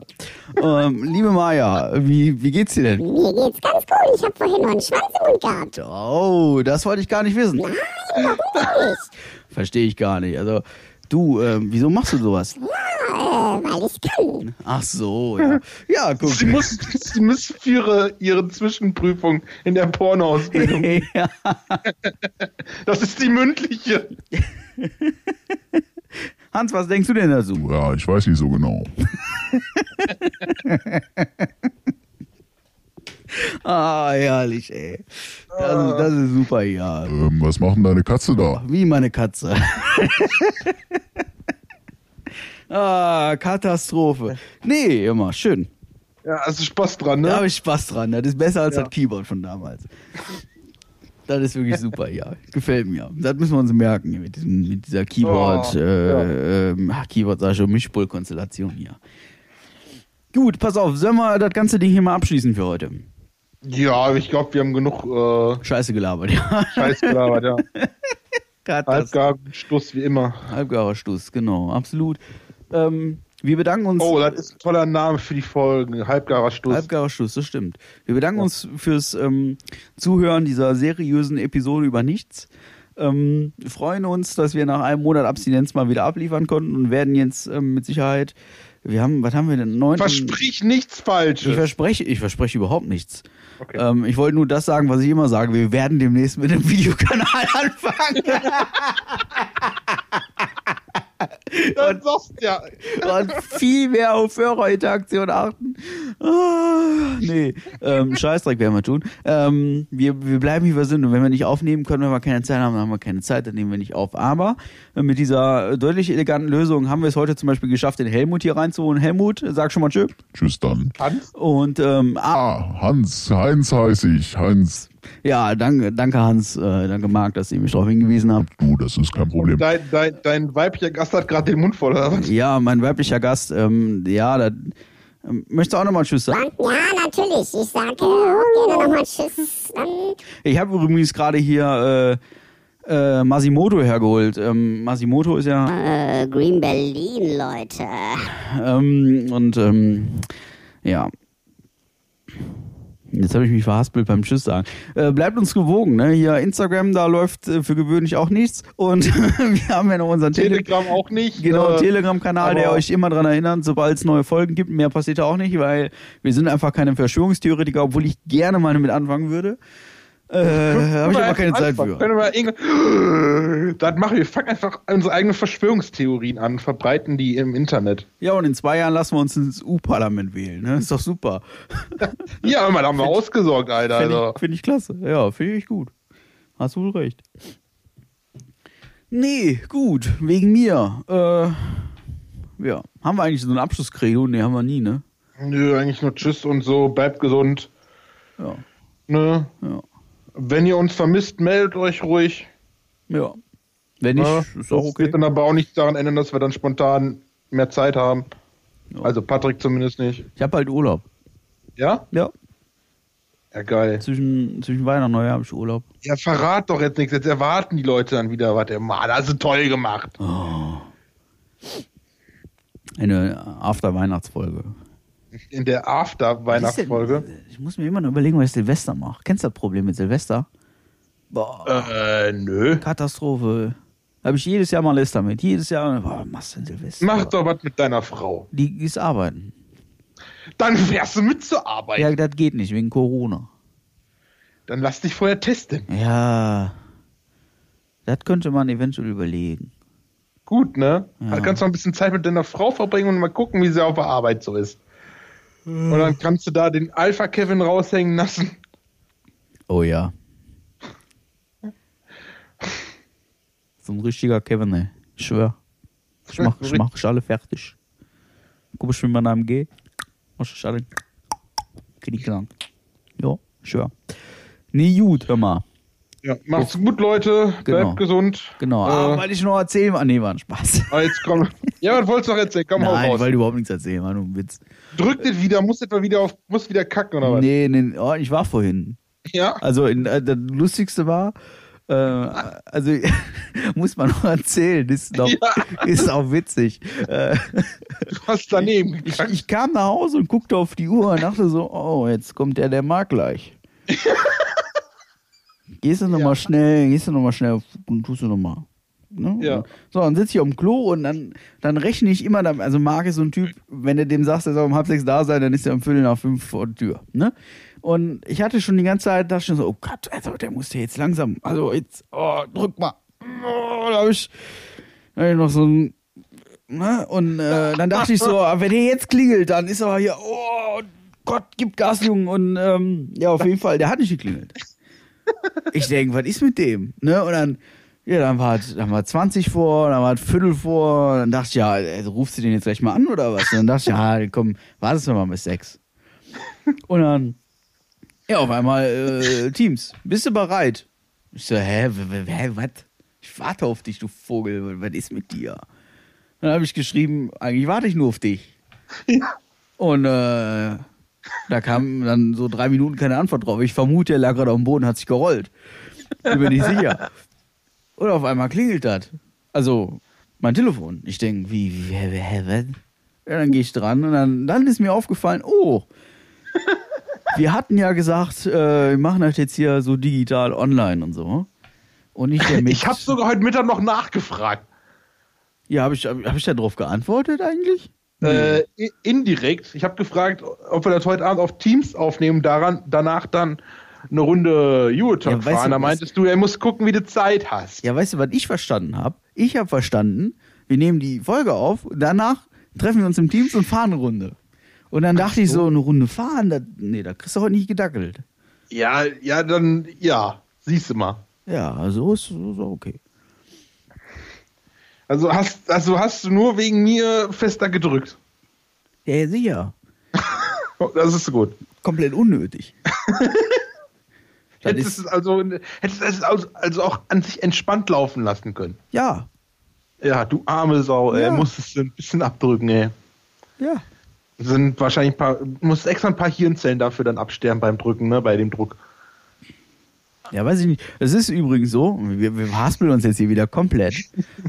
Ähm, liebe Maya, wie, wie geht's dir denn? Mir geht's ganz gut. Ich habe vorhin noch einen Schwanz im Mund gehabt. Oh, das wollte ich gar nicht wissen. Verstehe ich gar nicht. Also, du, ähm, wieso machst du sowas? Ja, äh, weil ich kann. Ach so, ja. Ja, guck. Sie muss, sie muss für ihre, ihre Zwischenprüfung in der Pornoausbildung. ja. Das ist die mündliche. Hans, was denkst du denn dazu? Ja, ich weiß nicht so genau. Ah, herrlich, ey. Das, ist- das ist super, ja. Ähm, was macht denn deine Katze da? Wie meine Katze. ah, Katastrophe. Nee, immer schön. Ja, hast du Spaß dran, ne? Da habe ich Spaß dran. Das ist besser als das Keyboard von damals. Das ist wirklich super, ja. Gefällt mir. Das müssen wir uns merken mit, diesem, mit dieser Keyboard, Oh, äh, ähm, ach, Keyboard, sag ich schon, Mischpult-Konstellation hier. Gut, pass auf, sollen wir das ganze Ding hier mal abschließen für heute? Ja, ich glaube, wir haben genug äh, Scheiße gelabert, ja. Scheiß gelabert, ja. Halbgar Stuss wie immer. Halbgarer Stuss, genau, absolut. Ähm, Wir bedanken uns. Oh, das ist ein toller Name für die Folgen. Halbgarer Stuss. Halbgarer Schluss, das stimmt. Wir bedanken uns fürs ähm, Zuhören dieser seriösen Episode über nichts. Ähm, wir freuen uns, dass wir nach einem Monat Abstinenz mal wieder abliefern konnten und werden jetzt ähm, mit Sicherheit, wir haben, was haben wir denn? Neunten, Versprich nichts ich Falsches. verspreche, ich verspreche überhaupt nichts. Okay. Ähm, ich wollte nur das sagen, was ich immer sage. Wir werden demnächst mit dem Videokanal anfangen. Dann sagst du ja. und viel mehr auf Hörerinteraktion achten. Ah, nee, ähm, Scheißdreck werden wir tun. Ähm, wir, wir bleiben wie wir sind und wenn wir nicht aufnehmen können, wenn wir keine Zeit haben, dann haben wir keine Zeit, dann nehmen wir nicht auf. Aber äh, mit dieser deutlich eleganten Lösung haben wir es heute zum Beispiel geschafft, den Helmut hier reinzuholen. Helmut, sag schon mal Tschö. Tschüss dann. Hans? Und ähm, ah, Ah, Hans, Heinz heiße ich. Heinz, ja, danke, danke Hans, äh, danke Marc, dass ihr mich darauf hingewiesen habt. du, das ist kein Problem. Dein, dein, dein weiblicher Gast hat gerade den Mund voll, oder was? Ja, mein weiblicher Gast, ähm, ja, da, ähm, möchtest du auch nochmal Tschüss sagen? Ja, natürlich. Ich sage auch gerne nochmal Tschüss. Ich habe übrigens gerade hier äh, äh, Masimoto hergeholt. Ähm, Masimoto ist ja äh, Green Berlin, Leute. ähm, und ähm, ja. Jetzt habe ich mich verhaspelt beim Tschüss sagen. Äh, bleibt uns gewogen, ne? Hier Instagram, da läuft äh, für gewöhnlich auch nichts. Und wir haben ja noch unseren Tele Telegram auch nicht. Genau, äh, Telegram-Kanal, der euch immer dran erinnert, sobald es neue Folgen gibt. Mehr passiert da auch nicht, weil wir sind einfach keine Verschwörungstheoretiker, obwohl ich gerne mal damit anfangen würde. Äh, habe ich aber keine Zeit Anfang. für. Das machen wir. Fangen einfach unsere eigenen Verschwörungstheorien an, verbreiten die im Internet. Ja, und in zwei Jahren lassen wir uns ins U-Parlament wählen. Ne? Ist doch super. Ja, aber da haben wir ausgesorgt, Alter. Finde Also. ich, find ich klasse. Ja, finde ich gut. Hast du wohl recht. Nee, gut. Wegen mir. Äh, ja. Haben wir eigentlich so ein Abschlusskredo? Nee, haben wir nie, ne? Nö, eigentlich nur Tschüss und so. Bleibt gesund. Ja. Ne? Ja. Wenn ihr uns vermisst, meldet euch ruhig. Ja. Wenn nicht, Ne? ist auch Das okay. wird dann aber auch nichts daran ändern, dass wir dann spontan mehr Zeit haben. Ja. Also Patrick zumindest nicht. Ich habe halt Urlaub. Ja? Ja. Ja, geil. Zwischen, zwischen Weihnachten und Neujahr habe ich Urlaub. Ja, verrat doch jetzt nichts. Jetzt erwarten die Leute dann wieder, was der Mann, das ist toll gemacht. Eine After-Weihnachtsfolge. In der After-Weihnachtsfolge. Ich muss mir immer noch überlegen, was ich Silvester mache. Kennst du das Problem mit Silvester? Boah, Äh, nö. Katastrophe. Habe ich jedes Jahr mal List damit. Jedes Jahr, boah, machst du denn Silvester? Mach doch was mit deiner Frau. Die ist arbeiten. Dann fährst du mit zur Arbeit. Ja, das geht nicht, wegen Corona. Dann lass dich vorher testen. Ja. Das könnte man eventuell überlegen. Gut, ne? Ja. Dann kannst du noch ein bisschen Zeit mit deiner Frau verbringen und mal gucken, wie sie auf der Arbeit so ist. Und dann kannst du da den Alpha-Kevin raushängen lassen. Oh ja. So ein richtiger Kevin, ey. Ich schwör. Ich mach, ich mach ich alle fertig. Guck ich mit meinem AMG. Mach ich alle. Knicklang. Ja, ich schwör. Nee, gut, hör mal. Ja, macht's gut, Leute. Genau. Bleibt gesund. Genau. Ah, Äh, weil ich noch erzählen war. Nee, war ein Spaß. ah, jetzt komm. Ja, was wolltest du noch erzählen? Komm, hau Nein, raus. weil du überhaupt nichts erzählen, war nur ein Witz. Drück das wieder, muss etwa wieder auf, muss wieder kacken oder was? Nee, nee, oh, ich war vorhin. Ja? Also in, äh, das Lustigste war, äh, also muss man noch erzählen, ist, noch, Ja. ist auch witzig. Du hast daneben ich, gekackt. ich kam nach Hause und guckte auf die Uhr und dachte so, oh, jetzt kommt der, der mag gleich. gehst du nochmal schnell, gehst du nochmal schnell und tust du nochmal. Ne? Ja. So, dann sitze ich auf dem Klo und dann, dann rechne ich immer, also Marc ist so ein Typ, wenn du dem sagst, er soll um halb sechs da sein, dann ist er um Viertel nach fünf vor der Tür. Ne? Und ich hatte schon die ganze Zeit, dachte ich schon so, oh Gott, also der muss ja jetzt langsam, also jetzt, oh, drück mal. Oh, da habe ich, da hab ich noch so ein, ne? Und äh, dann dachte ich so, ah, wenn der jetzt klingelt, dann ist er hier, oh Gott, gib Gas, Junge. Und ähm, ja, auf jeden Fall, der hat nicht geklingelt. Ich denke, was ist mit dem? Ne? Und dann, ja, dann war, es- dann war 20 vor, dann war es Viertel vor, dann dachte ich, ja, also, rufst du den jetzt gleich mal an oder was? Und dann dachte ich, ja, komm, wartest du mal bis sechs. Und dann, ja, auf einmal, äh, Teams, bist du bereit? Ich so, hä, hä, was? Ich warte auf dich, du Vogel, was ist mit dir? Dann habe ich geschrieben, eigentlich warte ich nur auf dich. Und äh, da kam dann so drei Minuten keine Antwort drauf. Ich vermute, er lag gerade auf dem Boden, hat sich gerollt. Bin mir nicht sicher. Und auf einmal klingelt das. Also, mein Telefon. Ich denke, wie, wie, hä, was? Ja, dann gehe ich dran und dann, dann ist mir aufgefallen, oh, wir hatten ja gesagt, äh, wir machen das jetzt hier so digital online und so. Und nicht der. Ich habe sogar heute Mittag noch nachgefragt. Ja, habe ich, hab ich da drauf geantwortet eigentlich? Äh, indirekt. Ich habe gefragt, ob wir das heute Abend auf Teams aufnehmen, daran, danach dann eine Runde Eurotalk Ja, fahren. Da meintest du, er muss gucken, wie du Zeit hast. Ja, weißt du, was ich verstanden habe? Ich habe verstanden, wir nehmen die Folge auf, danach treffen wir uns im Teams und fahren eine Runde. Und dann dachte ich so, eine Runde fahren, das, nee, da kriegst du heute nicht gedackelt. Ja, ja, dann, ja, siehst du mal. Ja, so ist so okay. Also hast, also hast du nur wegen mir fester gedrückt. Ja, ja, sicher. Das ist gut. Komplett unnötig. Hättest es also, hättest es also, also auch an sich entspannt laufen lassen können. ja, Ja, du arme Sau, ey, Ja. musstest du ein bisschen abdrücken, ey. ja. Sind wahrscheinlich ein paar, musst extra ein paar Hirnzellen dafür dann absterben beim Drücken, ne, bei dem Druck. Ja, weiß ich nicht. Es ist übrigens so, wir, wir haspeln uns jetzt hier wieder komplett.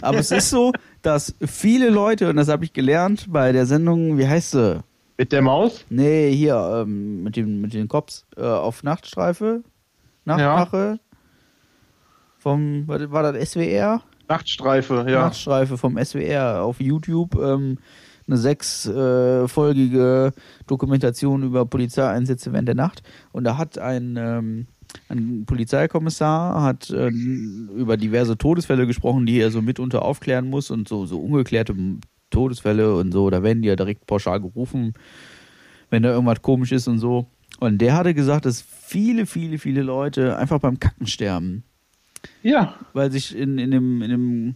Aber es ist so, dass viele Leute, und das habe ich gelernt bei der Sendung, wie heißt sie? Mit der Maus? Nee, hier, ähm, mit, den, mit den Cops äh, auf Nachtstreife. Nachtwache. Vom, war das SWR? Nachtstreife, ja. Nachtstreife vom SWR auf YouTube. Ähm, eine sechsfolgige Dokumentation über Polizeieinsätze während der Nacht. Und da hat ein, ähm, ein Polizeikommissar hat ähm, über diverse Todesfälle gesprochen, die er so mitunter aufklären muss und so, so ungeklärte Todesfälle und so. Da werden die ja direkt pauschal gerufen, wenn da irgendwas komisch ist und so. Und der hatte gesagt, dass viele, viele, viele Leute einfach beim Kacken sterben Ja. weil sich in, in, dem, in, dem,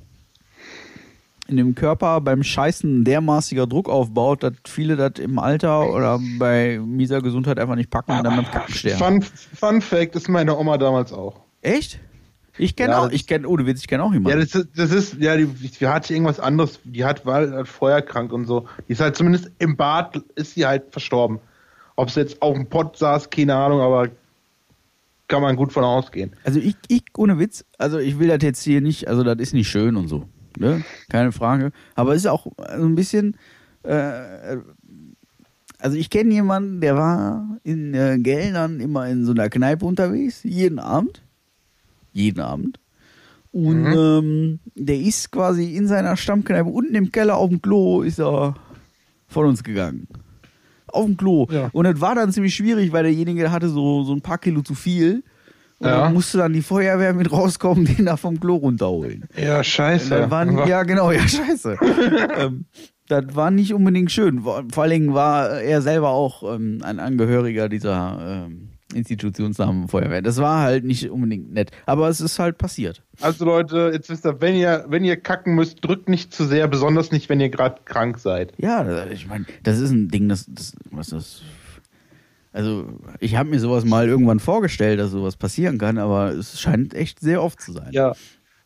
in dem Körper beim Scheißen dermaßiger Druck aufbaut, dass viele das im Alter oder bei mieser Gesundheit einfach nicht packen und dann beim Kacken sterben. Fun, Fun Fact ist meine Oma damals auch. Echt? Ich kenne Ja, auch, ich kenne, ohne Witz, ich kenne auch Ja, jemanden. das ist, das ist ja, die, die hat irgendwas anderes. Die hat, war halt feuerkrank und so. Die ist halt zumindest im Bad, ist sie halt verstorben. Ob sie jetzt auf dem Pott saß, keine Ahnung, aber kann man gut von ausgehen. Also ich, ich, ohne Witz, also ich will das jetzt hier nicht, also das ist nicht schön und so, ne? Keine Frage. Aber es ist auch so ein bisschen, äh, also ich kenne jemanden, der war in äh, Geldern immer in so einer Kneipe unterwegs, jeden Abend. Jeden Abend. Und ähm, der ist quasi in seiner Stammkneipe unten im Keller auf dem Klo ist er von uns gegangen. Auf dem Klo. Ja. Und das war dann ziemlich schwierig, weil derjenige hatte so, so ein paar Kilo zu viel. Und Ja. dann musste dann die Feuerwehr mit rauskommen, den da vom Klo runterholen. Ja, scheiße. Das war, ja, genau, ja, scheiße. ähm, das war nicht unbedingt schön. Vor allen Dingen war er selber auch ähm, ein Angehöriger dieser ähm, Institutionsnamen Feuerwehr. Das war halt nicht unbedingt nett. Aber es ist halt passiert. Also Leute, jetzt wisst ihr, wenn ihr, wenn ihr kacken müsst, drückt nicht zu sehr, besonders nicht, wenn ihr gerade krank seid. Ja, ich meine, das ist ein Ding, das, das was das. Also, ich habe mir sowas mal irgendwann vorgestellt, dass sowas passieren kann, aber es scheint echt sehr oft zu sein. Ja.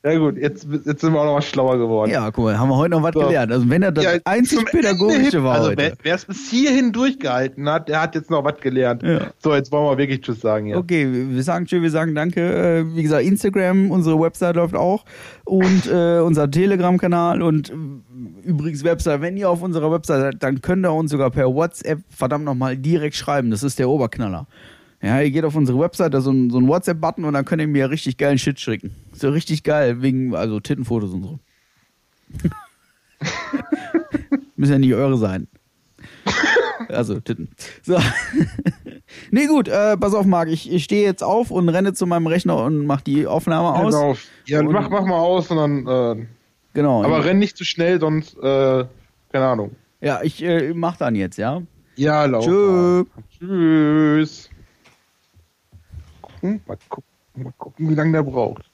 Ja gut, jetzt, jetzt sind wir auch noch was schlauer geworden. Ja, guck mal, haben wir heute noch was So. gelernt. Also, wenn er das Ja, einzig Pädagogische hin- war Also heute. wer es bis hierhin durchgehalten hat, der hat jetzt noch was gelernt. Ja. So, jetzt wollen wir wirklich Tschüss sagen. Ja. Okay, wir wir sagen Tschüss, wir sagen Danke. Äh, Wie gesagt, Instagram, unsere Website läuft auch und äh, unser Telegram-Kanal und äh, übrigens Website. Wenn ihr auf unserer Website seid, dann könnt ihr uns sogar per WhatsApp verdammt nochmal direkt schreiben. Das ist der Oberknaller. Ja, ihr geht auf unsere Website, da ist so ein, so ein WhatsApp-Button und dann könnt ihr mir richtig geilen Shit schicken. So richtig geil, wegen, also Tittenfotos und so. Müssen ja nicht eure sein. Also Titten. So. nee, gut, äh, pass auf, Marc, ich, ich stehe jetzt auf und renne zu meinem Rechner und mach die Aufnahme aus. Genau. Ja, Und- mach, mach mal aus und dann. Äh, Genau. aber renn nicht zu schnell, sonst. Äh, keine Ahnung. ja, ich äh, mach dann jetzt, ja. Ja, lauf. Tschö. mal. Tschüss. Gucken, mal gucken, mal gucken, wie lange der braucht.